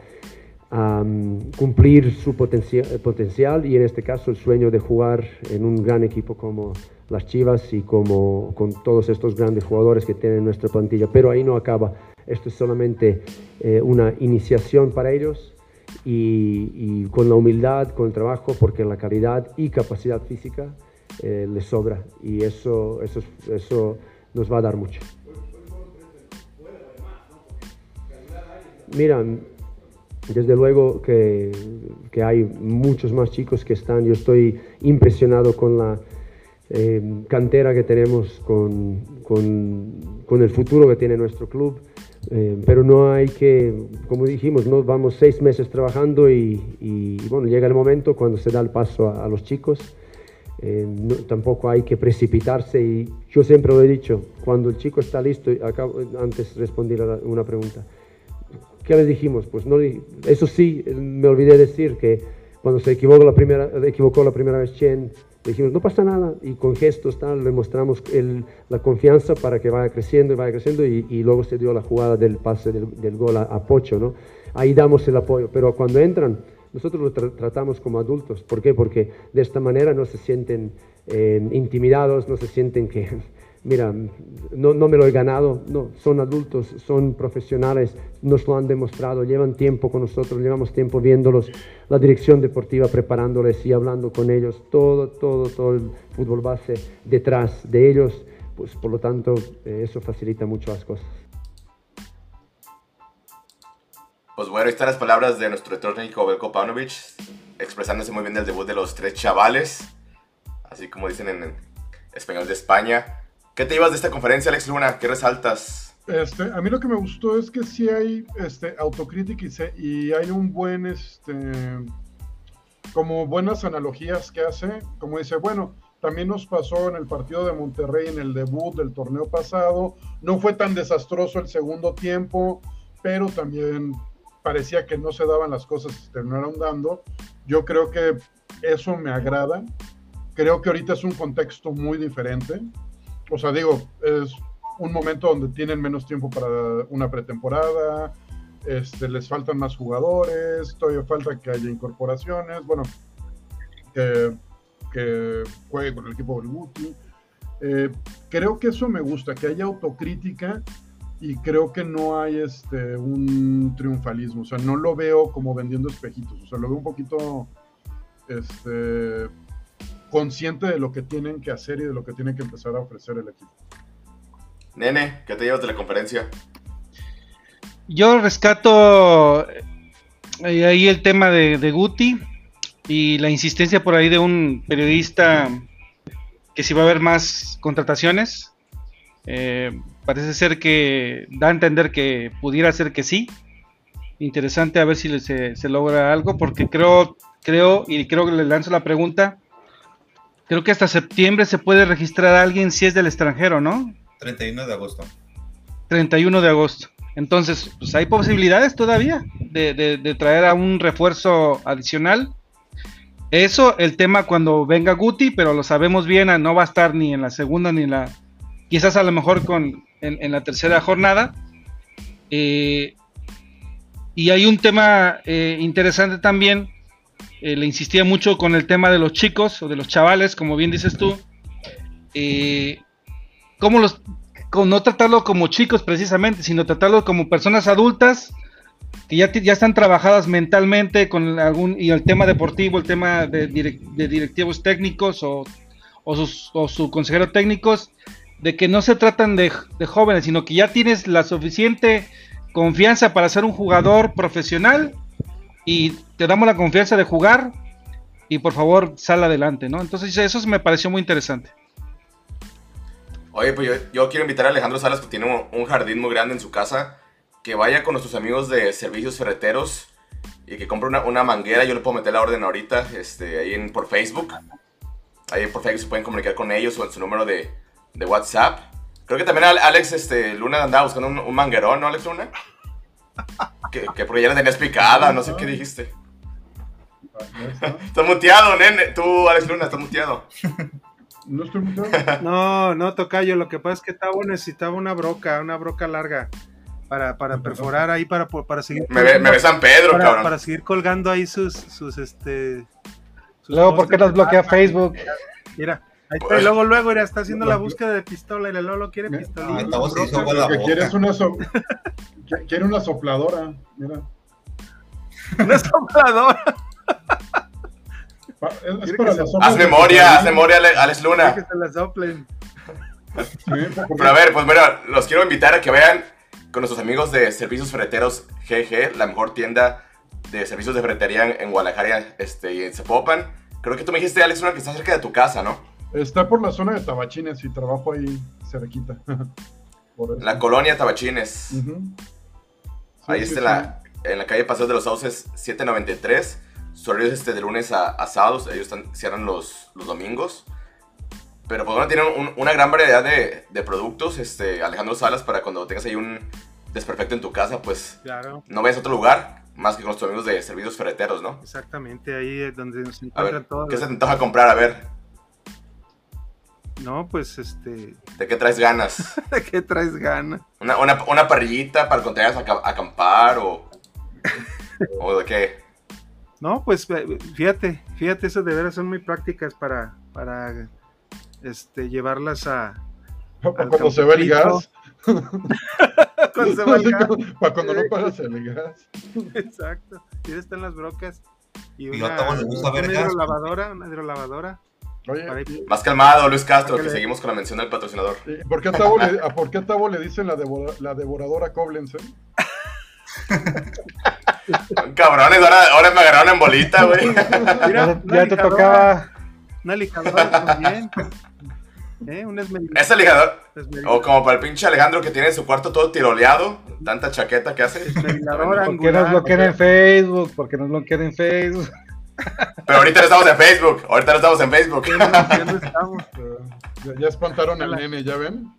a um, cumplir su potencia, potencial y en este caso el sueño de jugar en un gran equipo como las Chivas y como con todos estos grandes jugadores que tienen nuestra plantilla. Pero ahí no acaba. Esto es solamente eh, una iniciación para ellos y, y con la humildad, con el trabajo, porque la calidad y capacidad física eh, les sobra. Y eso, eso, eso nos va a dar mucho. Mira, desde luego que, que, hay muchos más chicos que están, yo estoy impresionado con la eh, cantera que tenemos, con, con, con, el futuro que tiene nuestro club, eh, pero no hay que, como dijimos, no vamos seis meses trabajando y, y, bueno, llega el momento cuando se da el paso a, a los chicos eh, no, tampoco hay que precipitarse y yo siempre lo he dicho, cuando el chico está listo, acabo, antes respondí a una pregunta, ¿qué le dijimos? Pues no, eso sí, me olvidé decir que cuando se equivocó la primera, equivocó la primera vez Chen, le dijimos, no pasa nada, y con gestos tal, le mostramos el, la confianza para que vaya creciendo y vaya creciendo, y, y luego se dio la jugada del pase del, del gol a, a, Pocho, ¿no? Ahí damos el apoyo, pero cuando entran, nosotros lo tra tratamos como adultos. ¿Por qué? Porque de esta manera no se sienten eh, intimidados, no se sienten que, mira, no, no, me lo he ganado, no, son adultos, son profesionales, nos lo han demostrado, llevan tiempo con nosotros, llevamos tiempo viéndolos, la dirección deportiva preparándoles y hablando con ellos, todo, todo, todo el fútbol base detrás de ellos, pues por lo tanto eh, eso facilita mucho las cosas. Pues bueno, ahí están las palabras de nuestro técnico Belko Paunovic, expresándose muy bien del debut de los tres chavales, así como dicen en español de España. ¿Qué te llevas de esta conferencia, Alex Luna? ¿Qué resaltas? Este, a mí lo que me gustó es que sí hay este, autocrítica y, y hay un buen, este, como buenas analogías que hace, como dice, bueno, también nos pasó en el partido de Monterrey en el debut del torneo pasado, no fue tan desastroso el segundo tiempo, pero también parecía que no se daban las cosas se terminaron dando. Yo creo que eso me agrada. Creo que ahorita es un contexto muy diferente. O sea, digo, es un momento donde tienen menos tiempo para una pretemporada, este, les faltan más jugadores, todavía falta que haya incorporaciones, bueno, que, que juegue con el equipo del Guti. Eh, creo que eso me gusta, que haya autocrítica y creo que no hay este un triunfalismo, o sea, no lo veo como vendiendo espejitos, o sea, lo veo un poquito este consciente de lo que tienen que hacer y de lo que tienen que empezar a ofrecer el equipo. Nene, ¿qué te llevas de la conferencia? Yo rescato eh, ahí el tema de, de, Guti y la insistencia por ahí de un periodista que si va a haber más contrataciones. Eh, parece ser que da a entender que pudiera ser que sí. Interesante a ver si se, se logra algo, porque creo, creo, y creo que le lanzo la pregunta, creo que hasta septiembre se puede registrar a alguien si es del extranjero, ¿no? 31 de agosto. 31 de agosto. Entonces, pues hay posibilidades todavía de, de, de, traer a un refuerzo adicional. Eso, el tema cuando venga Guti, pero lo sabemos bien, no va a estar ni en la segunda ni en la... Quizás a lo mejor con, en, la tercera jornada. Eh, y hay un tema eh, interesante también, eh, le insistía mucho con el tema de los chicos o de los chavales, como bien dices tú. Cómo los no tratarlo como chicos precisamente, sino tratarlo como personas adultas que ya, ya están trabajadas mentalmente con algún y el tema deportivo, el tema de, de directivos técnicos o, o, sus, o su consejero técnicos, de que no se tratan de, de, jóvenes, sino que ya tienes la suficiente confianza para ser un jugador profesional y te damos la confianza de jugar y por favor sal adelante, ¿no? Entonces eso me pareció muy interesante. Oye, pues yo, yo, quiero invitar a Alejandro Salas, que tiene un, jardín muy grande en su casa, que vaya con nuestros amigos de servicios ferreteros y que compre una, una manguera. Yo le puedo meter la orden ahorita, este, ahí en, por Facebook. Ahí por Facebook se pueden comunicar con ellos o en su número de, de WhatsApp. Creo que también Alex este, Luna andaba buscando un, un manguerón, ¿no, Alex Luna? Que, que porque ya la tenías picada, no sé qué dijiste. Estás muteado, nene. Tú, Alex Luna, estás muteado. No estoy muteado. No, no, Tocayo. Lo que pasa es que Tavo necesitaba una broca, una broca larga. Para, para perforar ahí, para, para seguir. Me ve, me ve San Pedro, para, cabrón. Para seguir colgando ahí sus, sus este. Sus luego, ¿por qué nos bloquea Facebook? Mira, ahí está, y luego, luego, mira, está haciendo la búsqueda de pistola y el Lolo quiere pistolita. Ah, se hizo la que quiere una, so quiere una sopladora, mira. Una sopladora. Es, es para la haz memoria, haz memoria, Alex Luna. Que se la soplen. Pero a ver, pues mira, los quiero invitar a que vean con nuestros amigos de Servicios Ferreteros GG, la mejor tienda de servicios de ferretería en, en Guadalajara este, y en Zapopan. Creo que tú me dijiste, Alex Luna, que está cerca de tu casa, ¿no? Está por la zona de Tabachines y trabajo ahí cerquita. la colonia Tabachines. Uh -huh. sí, ahí sí, está sí. La, en la calle Paseo de los Sauces 793. Su horario es este de lunes a, a sábados. Ellos están, cierran los, los domingos. Pero pues bueno, tienen un, una gran variedad de, de, productos. Este, Alejandro Salas, para cuando tengas ahí un desperfecto en tu casa, pues claro. no vayas a otro lugar más que con nuestros amigos de servicios ferreteros, ¿no? Exactamente, ahí es donde nos encuentran todos. ¿Qué se te antoja comprar? A ver. No, pues este. ¿De qué traes ganas? ¿De qué traes ganas? Una, una, una parrillita para cuando te vayas a acampar o. ¿O de qué? No, pues fíjate, fíjate, eso de veras son muy prácticas para, para este, llevarlas a. Para cuando se va el gas. cuando se va el gas. Para cuando no pagas el gas. Exacto. Y ahí están las brocas. Y Y una, ver una hidrolavadora, una hidrolavadora. Oye, Más calmado, Luis Castro, que seguimos con la mención del patrocinador. ¿y ¿por qué a Tabo le, a por qué a le dicen la, devora- la devoradora Koblenz? eh? Cabrones, ahora, ahora me agarraron en bolita, güey. Mira, Ya, te lijadora, tocaba. Una lijadora también. ¿Eh? Un esmerilado. Ese lijador, o como para el pinche Alejandro que tiene su cuarto todo tiroleado, tanta chaqueta que hace. esmeriladora ¿Por qué nos angular. bloquean en Facebook? ¿Por qué nos bloquean en Facebook? Pero ahorita no estamos en Facebook, ahorita no estamos en Facebook. Ya no estamos. Eh, Ya, ya espantaron al nene, ¿ya ven?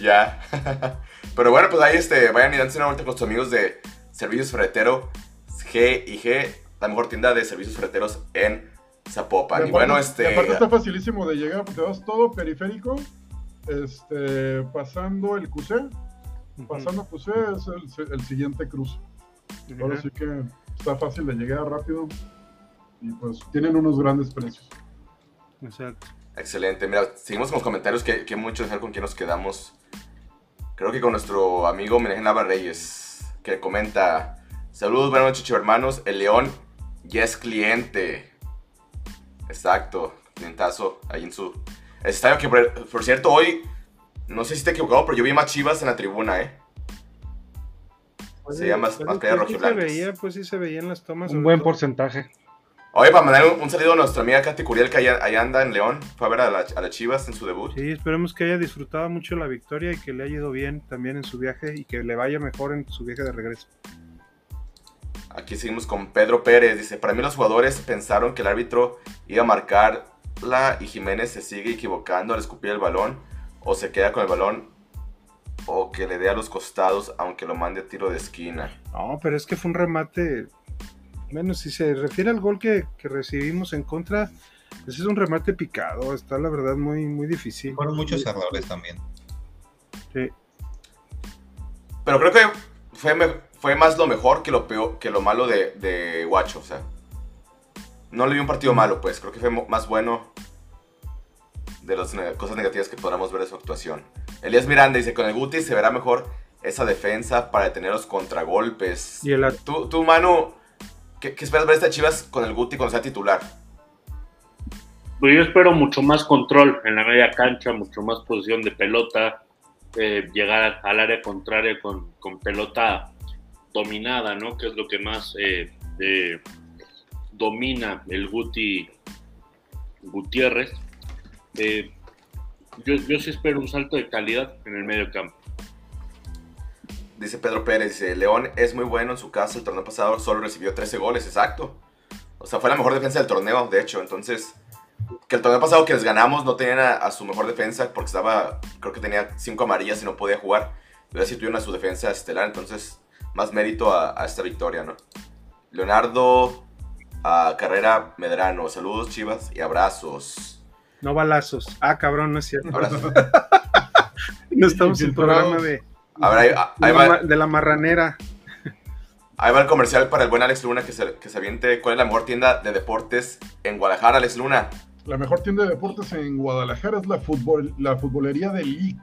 Ya. Pero bueno, pues ahí este, vayan y dense una vuelta con sus amigos de Servicios Ferretero G y G, la mejor tienda de servicios ferreteros en Zapopan. Y aparte- bueno, y este. aparte está facilísimo de llegar, porque vas todo periférico, este, pasando el QC, pasando QC es el, el siguiente cruce. Ahora sí que está fácil de llegar rápido y pues tienen unos grandes precios. Exacto. Excelente. Mira, seguimos con los comentarios que, que mucho dejar con quién nos quedamos. Creo que con nuestro amigo Menején Reyes, que comenta: Saludos, buenas noches, hermanos. El León ya es cliente. Exacto, clientazo ahí en su estadio. Que por, por cierto, hoy, no sé si te he equivocado, pero yo vi más chivas en la tribuna, ¿eh? Se llama más, Pues, más pues, sí se rojiblancas. veía, pues sí se veía en las tomas. Un buen todo. porcentaje. Oye, para mandar un, un saludo a nuestra amiga Katy Curiel, que allá, allá anda en León. Fue a ver a la, a la Chivas en su debut. Sí, esperemos que haya disfrutado mucho la victoria y que le haya ido bien también en su viaje y que le vaya mejor en su viaje de regreso. Aquí seguimos con Pedro Pérez. Dice, para mí los jugadores pensaron que el árbitro iba a marcarla y Jiménez se sigue equivocando al escupir el balón o se queda con el balón o que le dé a los costados aunque lo mande a tiro de esquina. No, pero es que fue un remate. Bueno, si se refiere al gol que, que recibimos en contra, ese es un remate picado. Está la verdad muy, muy difícil. Fueron muchos errores también. Sí. Pero creo que fue, me- fue más lo mejor que lo peor, que lo malo de, de Guacho. O sea, no le vi un partido malo, pues. Creo que fue más bueno de las cosas negativas que podamos ver de su actuación. Elías Miranda dice, con el Guti se verá mejor esa defensa para detener los contragolpes. Y el Tú, tú Manu, ¿qué, esperas ver esta Chivas con el Guti cuando sea titular? Pues yo espero mucho más control en la media cancha, mucho más posición de pelota, eh, llegar al área contraria con, pelota dominada, ¿no? Que es lo que más eh, eh, domina el Guti Gutiérrez. Yo, yo sí espero un salto de calidad en el medio campo. Dice Pedro Pérez, dice, León es muy bueno en su caso, el torneo pasado solo recibió 13 goles, exacto. O sea, fue la mejor defensa del torneo, de hecho, entonces, que el torneo pasado que les ganamos no tenían a, a su mejor defensa, porque estaba, creo que tenía 5 amarillas y no podía jugar, y ahora sí tuvieron a su defensa estelar, entonces, más mérito a, a esta victoria, ¿no? Leonardo a Carrera Medrano, saludos chivas y abrazos. No balazos. Ah, cabrón, no es cierto. Abrazos. No estamos en el programa de, A ver, ahí, de ahí la, va, de la marranera. Ahí va el comercial para el buen Alex Luna que se, que se aviente. ¿Cuál es la mejor tienda de deportes en Guadalajara, Alex Luna? La mejor tienda de deportes en Guadalajara es la, fútbol, la futbolería de LIC,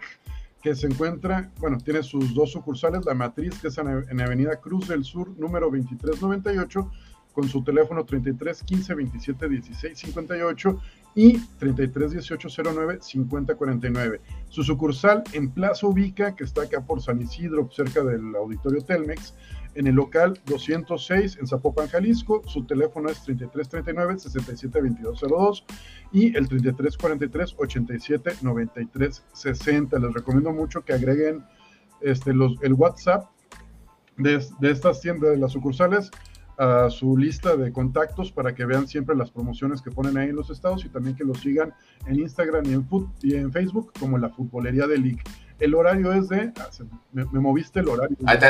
que se encuentra, bueno, tiene sus dos sucursales, la matriz, que es en, en Avenida Cruz del Sur, número 2398, con su teléfono 33 15 27 16 58 y 33 18 09 50 49. Su sucursal en Plaza Ubica, que está acá por San Isidro, cerca del Auditorio Telmex, en el local 206 en Zapopan, Jalisco. Su teléfono es 3339 67 2202 y el 3343 87 93 60. Les recomiendo mucho que agreguen este, los, el WhatsApp de, de estas tiendas, de las sucursales, a su lista de contactos para que vean siempre las promociones que ponen ahí en los estados y también que los sigan en Instagram y en, fut- y en Facebook como la futbolería de League. El horario es de... ah, se- me, me moviste el horario. Ahí te,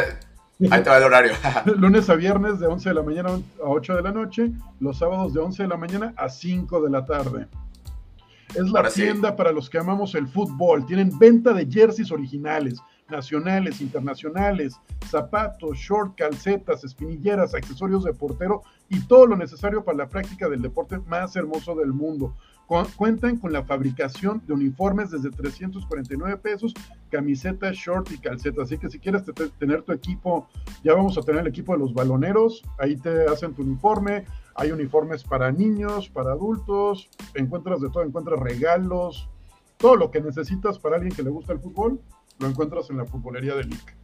ahí te va el horario. Lunes a viernes de 11 de la mañana a 8 de la noche, los sábados de 11 de la mañana a 5 de la tarde. Es la Ahora sí. tienda para los que amamos el fútbol. Tienen venta de jerseys originales, nacionales, internacionales, zapatos, short, calcetas, espinilleras, accesorios de portero y todo lo necesario para la práctica del deporte más hermoso del mundo. cuentan con la fabricación de uniformes desde 349 pesos, camiseta, short y calceta. Así que si quieres tener tu equipo, ya vamos a tener el equipo de los baloneros, ahí te hacen tu uniforme, hay uniformes para niños, para adultos, encuentras de todo, encuentras regalos, todo lo que necesitas para alguien que le gusta el fútbol, lo encuentras en la futbolería de LIC.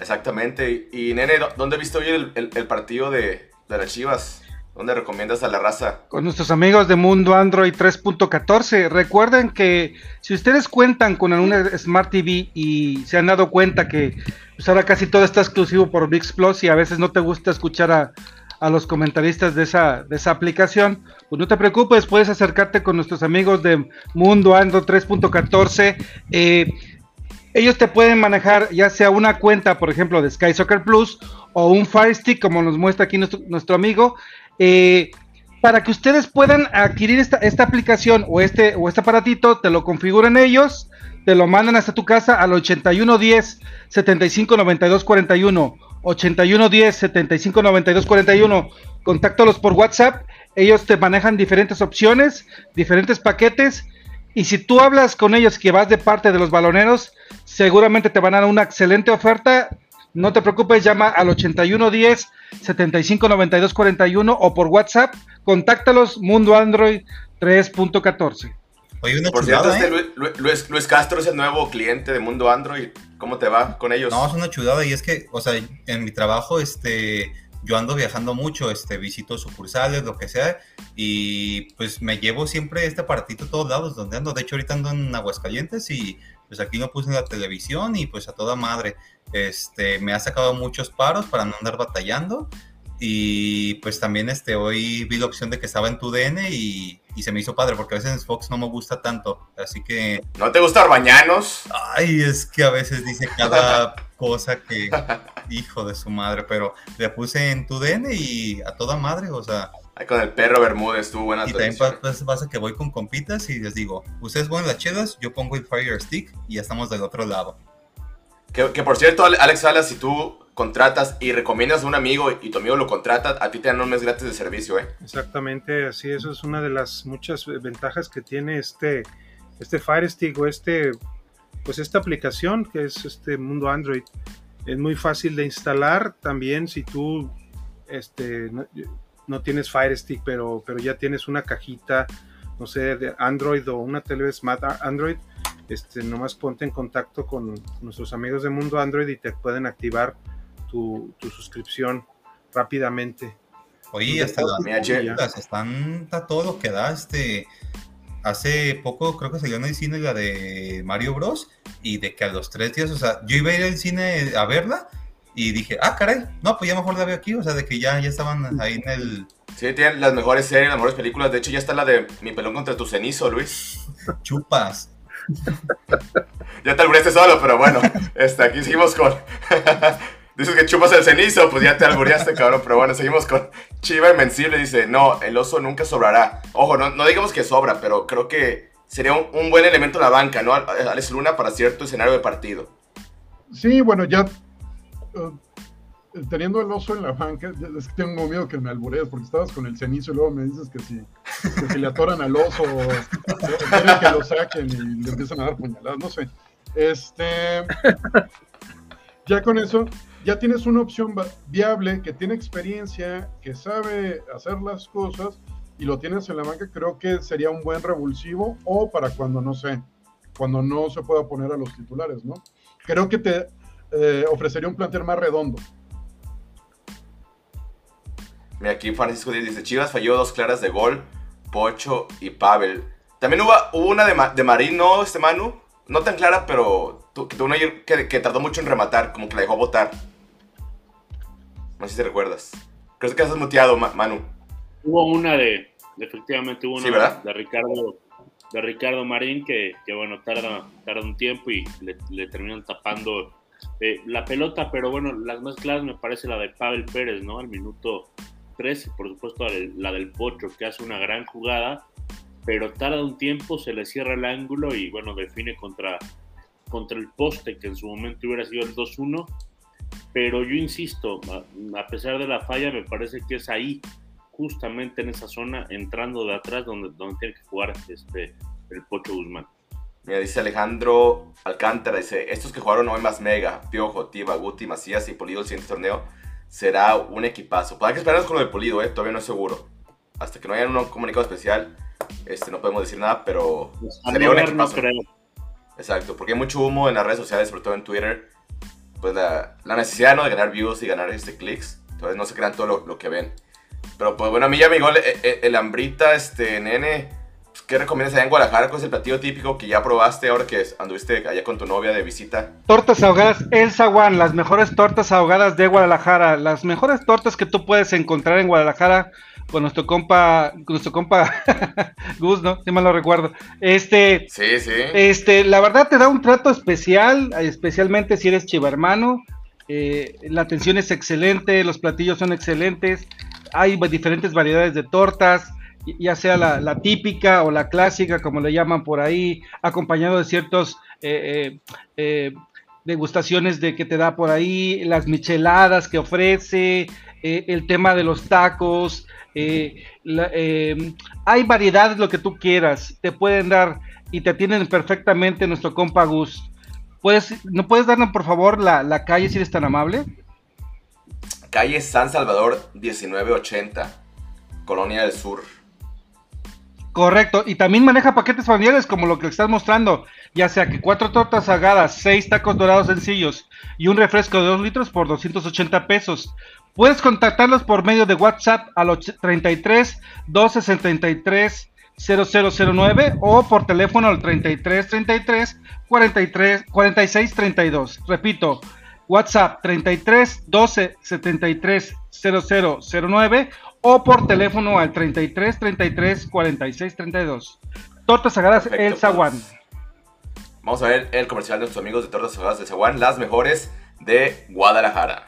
Exactamente. Y, nene, ¿dónde viste hoy el, partido de, de las Chivas? ¿Dónde recomiendas a la raza? Con nuestros amigos de Mundo Android 3.14. Recuerden que si ustedes cuentan con una Smart TV y se han dado cuenta que pues ahora casi todo está exclusivo por VIX Plus y a veces no te gusta escuchar a, los comentaristas de esa, de esa aplicación, pues no te preocupes, puedes acercarte con nuestros amigos de Mundo Android 3.14. Eh, ellos te pueden manejar ya sea una cuenta, por ejemplo, de Sky Soccer Plus o un Fire Stick, como nos muestra aquí nuestro, amigo, eh, para que ustedes puedan adquirir esta, aplicación o este, o este aparatito, te lo configuran ellos, te lo mandan hasta tu casa al 8110 75 92 41. 8110 75 92 41. Contáctalos por WhatsApp. Ellos te manejan diferentes opciones, diferentes paquetes. Y si tú hablas con ellos que vas de parte de los baloneros, seguramente te van a dar una excelente oferta no te preocupes, llama al 8110 759241 o por WhatsApp, contáctalos Mundo Android 3.14. Oye, una Por cierto, este ¿eh? Luis, Castro es el nuevo cliente de Mundo Android. ¿Cómo te va con ellos? No, es una chudada y es que, o sea, en mi trabajo, este, yo ando viajando mucho, este, visito sucursales, lo que sea, y pues me llevo siempre este aparatito a todos lados donde ando. De hecho, ahorita ando en Aguascalientes y pues aquí lo puse en la televisión y pues a toda madre. Este, me ha sacado muchos paros para no andar batallando. Y pues también este, hoy vi la opción de que estaba en tu DN y, se me hizo padre, porque a veces en Fox no me gusta tanto. Así que. ¿No te gusta Arbañanos? Ay, es que a veces dice cada cosa que. Hijo de su madre, pero le puse en tu DN y a toda madre, o sea. Con el perro Bermúdez estuvo buena. Y también pasa que voy con compitas y les digo, ustedes ponen las chedas, yo pongo el Fire Stick y ya estamos del otro lado. Que, por cierto, Alex Salas, si tú contratas y recomiendas a un amigo y tu amigo lo contrata, a ti te dan un mes gratis de servicio, ¿eh? Exactamente, así eso es una de las muchas ventajas que tiene este, este Fire Stick o este, pues esta aplicación que es este mundo Android. Es muy fácil de instalar también si tú este, no, tienes Fire Stick, pero, pero ya tienes una cajita, no sé, de Android o una tele Smart Android este, nomás ponte en contacto con nuestros amigos de Mundo Android y te pueden activar tu, suscripción rápidamente. Oye, hasta las están está todo lo que da. Este, hace poco creo que salió en el cine la de Mario Bros. Y de que a los tres días, o sea, yo iba a ir al cine a verla y dije, ah, caray, no, pues ya mejor la veo aquí, o sea, de que ya, ya estaban ahí en el... Sí, tienen las mejores series, las mejores películas. De hecho, ya está la de Mi pelón contra tu cenizo, Luis. Chupas. ya te albureaste solo, pero bueno, este, aquí seguimos con. Dices que chupas el cenizo, pues ya te albureaste, cabrón. Pero bueno, seguimos con Chiva Invencible. Dice: No, el oso nunca sobrará. Ojo, no, no digamos que sobra, pero creo que sería un, buen elemento en la banca, ¿no? Alex Luna para cierto escenario de partido. Sí, bueno, ya. Uh, teniendo el oso en la banca, es que tengo miedo que me alburees porque estabas con el cenizo y luego me dices que si, que le atoran al oso, quieren que lo saquen y le empiezan a dar puñaladas, no sé. Este, ya con eso, ya tienes una opción viable que tiene experiencia, que sabe hacer las cosas y lo tienes en la banca, creo que sería un buen revulsivo o para cuando no sé, cuando no se pueda poner a los titulares, ¿no? Creo que te eh, ofrecería un plantel más redondo. Mira, aquí Francisco dice, Chivas falló dos claras de gol, Pocho y Pavel. También hubo, una de, de Marín, ¿no, este Manu? No tan clara, pero que tuvo una que, que, tardó mucho en rematar, como que la dejó botar. No sé si te recuerdas. Creo que has muteado, Manu. Hubo una de, efectivamente hubo una de Ricardo de Ricardo Marín que, que bueno, tarda, tarda un tiempo y le, terminan tapando eh, la pelota, pero bueno, las más claras me parece la de Pavel Pérez, ¿no? Al minuto y por supuesto la del Pocho, que hace una gran jugada, pero tarda un tiempo, se le cierra el ángulo y bueno, define contra, contra el poste, que en su momento hubiera sido el 2-1. Pero yo insisto, a pesar de la falla, me parece que es ahí justamente en esa zona, entrando de atrás donde, donde tiene que jugar este, el Pocho Guzmán. Mira, dice Alejandro Alcántara, dice, estos que jugaron hoy más Mega, Piojo, Tiba, Guti, Macías y Polido el siguiente torneo, será un equipazo. Pues hay que esperarnos con lo de Polido, eh, todavía no es seguro. Hasta que no haya un comunicado especial, este, no podemos decir nada, pero sería un no creo. Exacto, porque hay mucho humo en las redes sociales, sobre todo en Twitter. Pues la, necesidad ¿no? de ganar views y ganar este, clics. Entonces no se crean todo lo, que ven. Pero pues bueno, a mí ya me llegó el, el, el hambrita, este, nene. Pues, ¿Qué recomiendas allá en Guadalajara? ¿Cuál es el platillo típico que ya probaste ahora que anduviste allá con tu novia de visita? Tortas ahogadas El Zaguán, las mejores tortas ahogadas de Guadalajara, las mejores tortas que tú puedes encontrar en Guadalajara con nuestro compa, con nuestro compa Gus, ¿no? Si mal lo recuerdo. Este, Sí, sí. este, la verdad te da un trato especial, especialmente si eres chiva hermano. Eh, la atención es excelente, los platillos son excelentes. Hay diferentes variedades de tortas, ya sea la, la típica o la clásica, como le llaman por ahí, acompañado de ciertos eh, eh, eh, degustaciones de que te da por ahí, las micheladas que ofrece, eh, el tema de los tacos. Eh, la- eh, hay variedades, lo que tú quieras, te pueden dar y te atienden perfectamente nuestro compa Gus. ¿Puedes, ¿No puedes darnos por favor la, la calle si eres tan amable? Calle San Salvador 1980, Colonia del Sur. Correcto, y también maneja paquetes familiares como lo que estás mostrando, ya sea que cuatro tortas sagadas, seis tacos dorados sencillos y un refresco de dos litros por 280 pesos. Puedes contactarlos por medio de WhatsApp al och- 33 263 0009 o por teléfono al 33 33 43 46 32. Repito, WhatsApp 33 12 73 0009 o por teléfono al 33 33 46 32. Tortas Sagradas Perfecto, El Zaguán. pues. Vamos a ver el comercial de nuestros amigos de Tortas Ahogadas de Zaguán, las mejores de Guadalajara.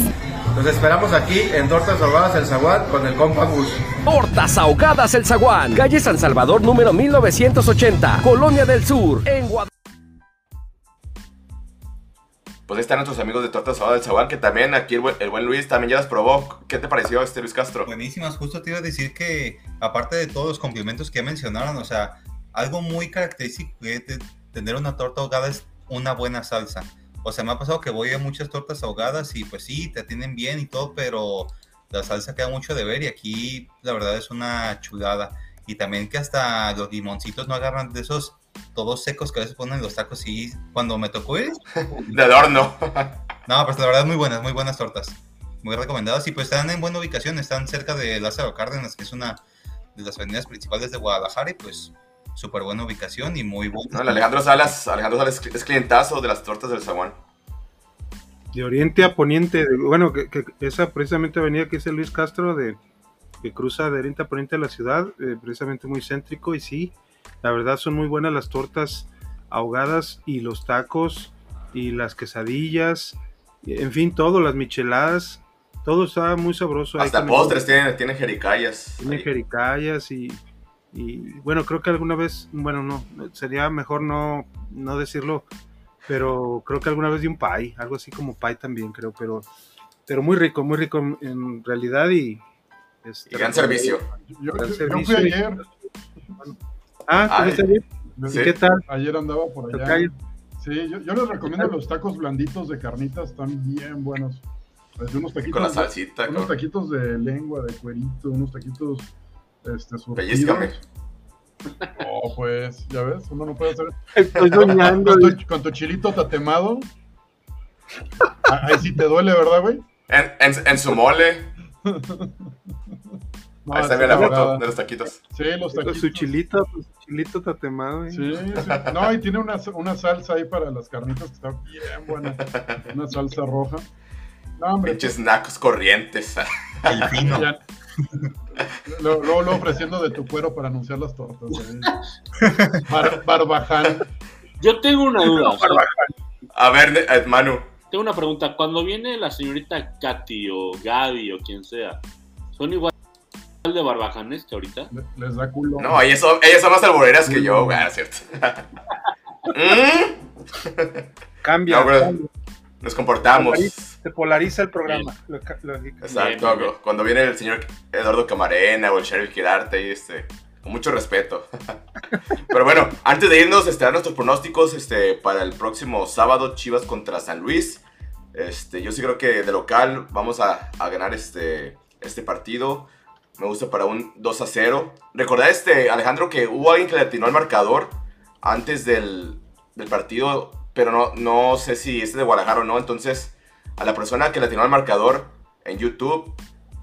Los esperamos aquí en Tortas Ahogadas El Zaguán con el compa Gus. Tortas Ahogadas El Zaguán. Calle San Salvador número 1980. Colonia del Sur. En Guadalajara. Pues ahí están nuestros amigos de Tortas Ahogadas del Zaguán, que también aquí el buen, el buen Luis también ya las probó. ¿Qué te pareció este Luis Castro? Buenísimas, justo te iba a decir que, aparte de todos los complementos que mencionaron, o sea, algo muy característico de tener una torta ahogada es una buena salsa. O sea, me ha pasado que voy a muchas tortas ahogadas y pues sí, te atienden bien y todo, pero la salsa queda mucho de ver y aquí la verdad es una chulada. Y también que hasta los limoncitos no agarran de esos todos secos que a veces ponen en los tacos y cuando me tocó ir, De adorno. no, pues la verdad muy buenas, muy buenas tortas. Muy recomendadas y pues están en buena ubicación, están cerca de Lázaro Cárdenas, que es una de las avenidas principales de Guadalajara y pues súper buena ubicación y muy buena. No, el Alejandro Salas, Alejandro Salas es clientazo de las tortas del Zaguán. De oriente a poniente, de- bueno, que, que esa precisamente avenida que dice Luis Castro, de, que cruza de oriente a poniente de la ciudad, eh, precisamente muy céntrico, y sí, la verdad son muy buenas las tortas ahogadas y los tacos y las quesadillas, y- en fin, todo, las micheladas, todo está muy sabroso. ahí Hasta postres tienen, tienen jericayas. tiene ahí. jericayas y, y, bueno, creo que alguna vez, bueno, no, sería mejor no, no decirlo, pero creo que alguna vez di un pie, algo así como pie también, creo, pero, pero muy rico, muy rico en, en realidad y... este, Y gran servicio. Yo, Gran yo servicio fui ayer, Ah, ¿tú ayer? ¿Y Sí. qué tal? ayer andaba por allá. Sí, yo, yo les recomiendo los tacos blanditos de carnitas, están bien buenos. Desde unos taquitos, Con la de- salsita, unos taquitos de lengua, de cuerito, unos taquitos este, surtidos. Pellízcame. Oh, pues, ya ves, uno no puede hacer Estoy con, soñando. tu, con tu chilito tatemado. Ah, Ahí sí te duele, ¿verdad, güey? En, en- en su mole. No, Ahí está bien la foto de los taquitos. Sí, los Con taquitos. Su chilito, su chilito tatemado. ¿eh? Sí, sí. No, y tiene una, una salsa ahí para las carnitas que está bien buena. Una salsa roja. No, hombre, Pinches nacos corrientes. El fino. ya- Luego, luego, luego ofreciendo de tu cuero para anunciar las tortas. Bar- barbaján. Yo tengo una duda. A ver, eh, Manu. tengo una pregunta. Cuando viene la señorita Katy o Gaby o quien sea, ¿son igual de barbajanes que ahorita? le- Les da culo. No, ellas son, ellas son más alboreras que yo, güey, cierto. ¿Mm? Cambia, No, bro. cambia. Nos comportamos. se polariza el programa. Lo ca- lo- Exacto, Bien, bien. cuando viene el señor Eduardo Camarena o el Sheriff Quirarte este, con mucho respeto. Pero bueno, antes de irnos, este, dar nuestros pronósticos este, para el próximo sábado, Chivas contra San Luis. Este, yo sí creo que de local vamos a, a ganar este, este partido. Me gusta para un 2 a 0. Recordad, este, Alejandro, que hubo alguien que le atinó al marcador antes del, del partido, pero no, no sé si este de Guadalajara o no. Entonces, a la persona que le atinó al marcador en YouTube,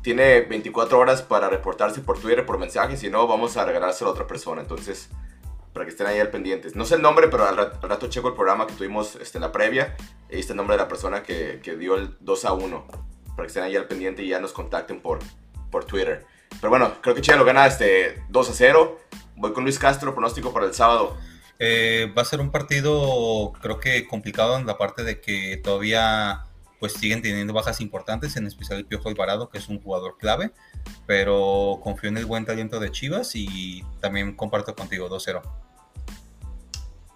tiene 24 horas para reportarse por Twitter, por mensaje. Si no, vamos a regalárselo a otra persona. Entonces, para que estén ahí al pendientes. No sé el nombre, pero al rato, al checo el programa que tuvimos este, en la previa. Y está el nombre de la persona que, que dio el 2 a 1. Para que estén ahí al pendiente y ya nos contacten por, por Twitter. Pero bueno, creo que Chivas lo gana este 2 a 0. Voy con Luis Castro, pronóstico para el sábado. Eh, va a ser un partido, creo que complicado en la parte de que todavía pues siguen teniendo bajas importantes, en especial el Piojo Alvarado, que es un jugador clave, pero confío en el buen talento de Chivas y también comparto contigo 2-0.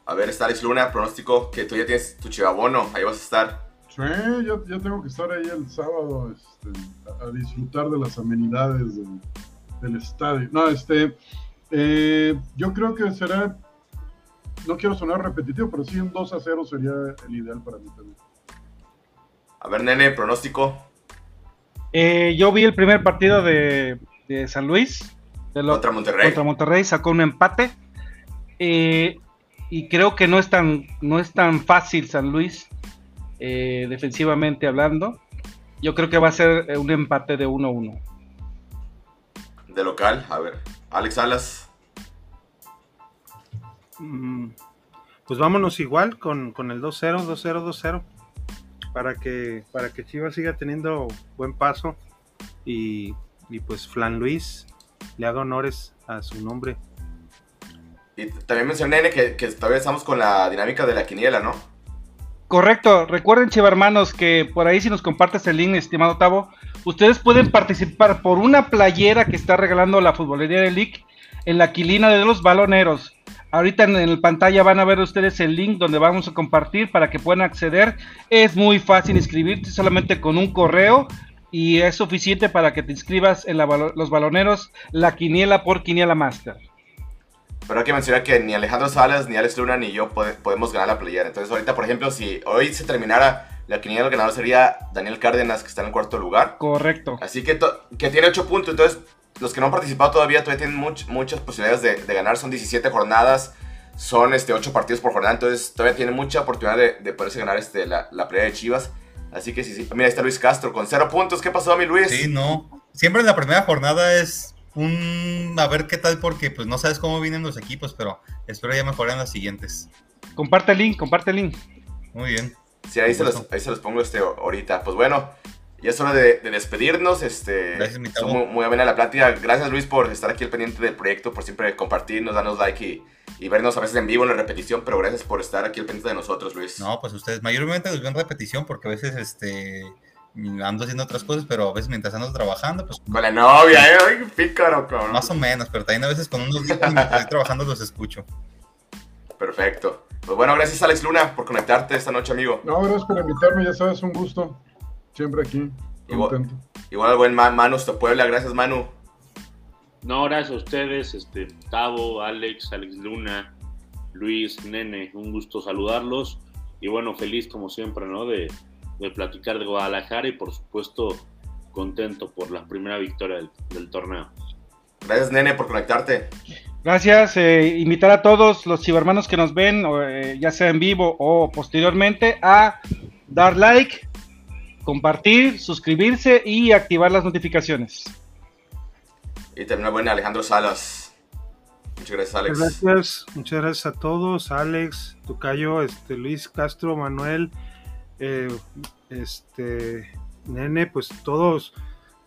A ver, Alex Luna, pronóstico que tú ya tienes tu chivabono. Ahí vas a estar. Sí, yo, yo tengo que estar ahí el sábado este, a, a disfrutar de las amenidades del, del estadio. No, este, eh, yo creo que será, no quiero sonar repetitivo, pero sí un 2 a 0 sería el ideal para mí también. A ver, nene, pronóstico. Eh, yo vi el primer partido de, de San Luis. de lo- Contra Monterrey. Contra Monterrey, sacó un empate. Eh, y creo que no es tan, no es tan fácil San Luis, eh, defensivamente hablando. Yo creo que va a ser un empate de 1-1. De local, a ver. Alex Alas. Mm, Pues vámonos igual con, con el 2-0, 2-0, 2-0. Para que, para que Chivas siga teniendo buen paso. Y, y pues Flan Luis le haga honores a su nombre. Y también mencioné, que, que todavía estamos con la dinámica de la quiniela, ¿no? Correcto, recuerden chivarmanos que por ahí si nos compartes el link, estimado Tavo, ustedes pueden participar por una playera que está regalando la futbolería de League en la quilina de los baloneros. Ahorita en el pantalla van a ver ustedes el link donde vamos a compartir para que puedan acceder. Es muy fácil inscribirte solamente con un correo y es suficiente para que te inscribas en la los baloneros la quiniela por quiniela master. Pero hay que mencionar que ni Alejandro Salas, ni Alex Luna, ni yo pode- podemos ganar la playera. Entonces, ahorita, por ejemplo, si hoy se terminara la quiniela, el ganador sería Daniel Cárdenas, que está en el cuarto lugar. Correcto. Así que, que tiene 8 puntos. Entonces, los que no han participado todavía, todavía tienen much- muchas posibilidades de, de ganar. Son 17 jornadas, son este, 8 partidos por jornada. Entonces, todavía tiene mucha oportunidad de, de poderse ganar este, la, la playera de Chivas. Así que sí, sí. Mira, ahí está Luis Castro con 0 puntos. ¿Qué pasó, mi Luis? Sí, no. Siempre en la primera jornada es un a ver qué tal porque pues no sabes cómo vienen los equipos, pero espero ya mejorar en las siguientes. Comparte el link, comparte el link. Muy bien. Sí, ahí se, los, ahí se los pongo este ahorita. Pues bueno, ya es hora de, de despedirnos. Este, Gracias, mi muy, muy amena la plática. Gracias, Luis, por estar aquí al pendiente del proyecto, por siempre compartirnos, darnos like y, y vernos a veces en vivo en la repetición. Pero gracias por estar aquí al pendiente de nosotros, Luis. No, pues ustedes mayormente los veo en repetición porque a veces este ando haciendo otras cosas, pero a veces mientras ando trabajando, pues Con la novia, ¿eh? Ay, pícaro, cabrón. más o menos, pero también a veces con unos días mientras estoy trabajando los escucho. Perfecto. Pues bueno, gracias, Alex Luna, por conectarte esta noche, amigo. No, gracias por invitarme, ya sabes, un gusto. Siempre aquí, Igual, contento. igual al buen Ma- Manu Puebla. Gracias, Manu. No, gracias a ustedes, este, Tavo, Alex, Alex Luna, Luis, Nene, un gusto saludarlos. Y bueno, feliz como siempre, ¿no? De, de platicar de Guadalajara y por supuesto contento por la primera victoria del, del torneo. Gracias, nene, por conectarte. Gracias, eh, invitar a todos los chivermanos que nos ven, o, eh, ya sea en vivo o posteriormente, a dar like, compartir, suscribirse y activar las notificaciones. Y también al buen Alejandro Salas. Muchas gracias, Alex. Muchas gracias, muchas gracias a todos, Alex, Tucayo, este, Luis Castro, Manuel, eh, este, Nene, pues todos.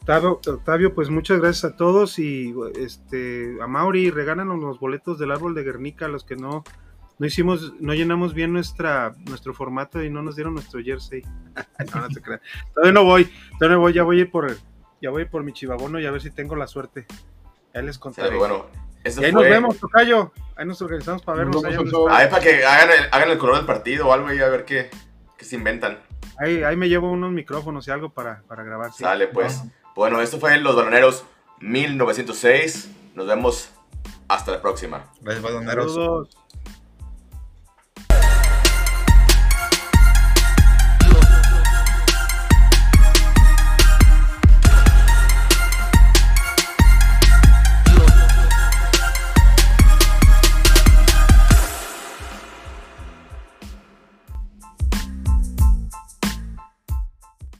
Octavio, Octavio, pues muchas gracias a todos y este a Mauri, regálanos los boletos del árbol de Guernica, los que no, no hicimos, no llenamos bien nuestra, nuestro formato y no nos dieron nuestro jersey. no, no te creas. Todavía no voy, todavía no voy, ya voy a ir por ya voy a ir por mi chivabono y a ver si tengo la suerte. Ya les contaré. Pero bueno, eso y ahí fue- nos vemos, Tocayo. Ahí nos organizamos para vernos. Nos ahí. Ahí para que hagan el, hagan el color del partido o algo y a ver qué, qué se inventan. Ahí, ahí me llevo unos micrófonos y algo para, para grabar. sí. Sale pues. Bueno, esto fue Los Baloneros 1906. Nos vemos hasta la próxima. Gracias, baloneros. Saludos.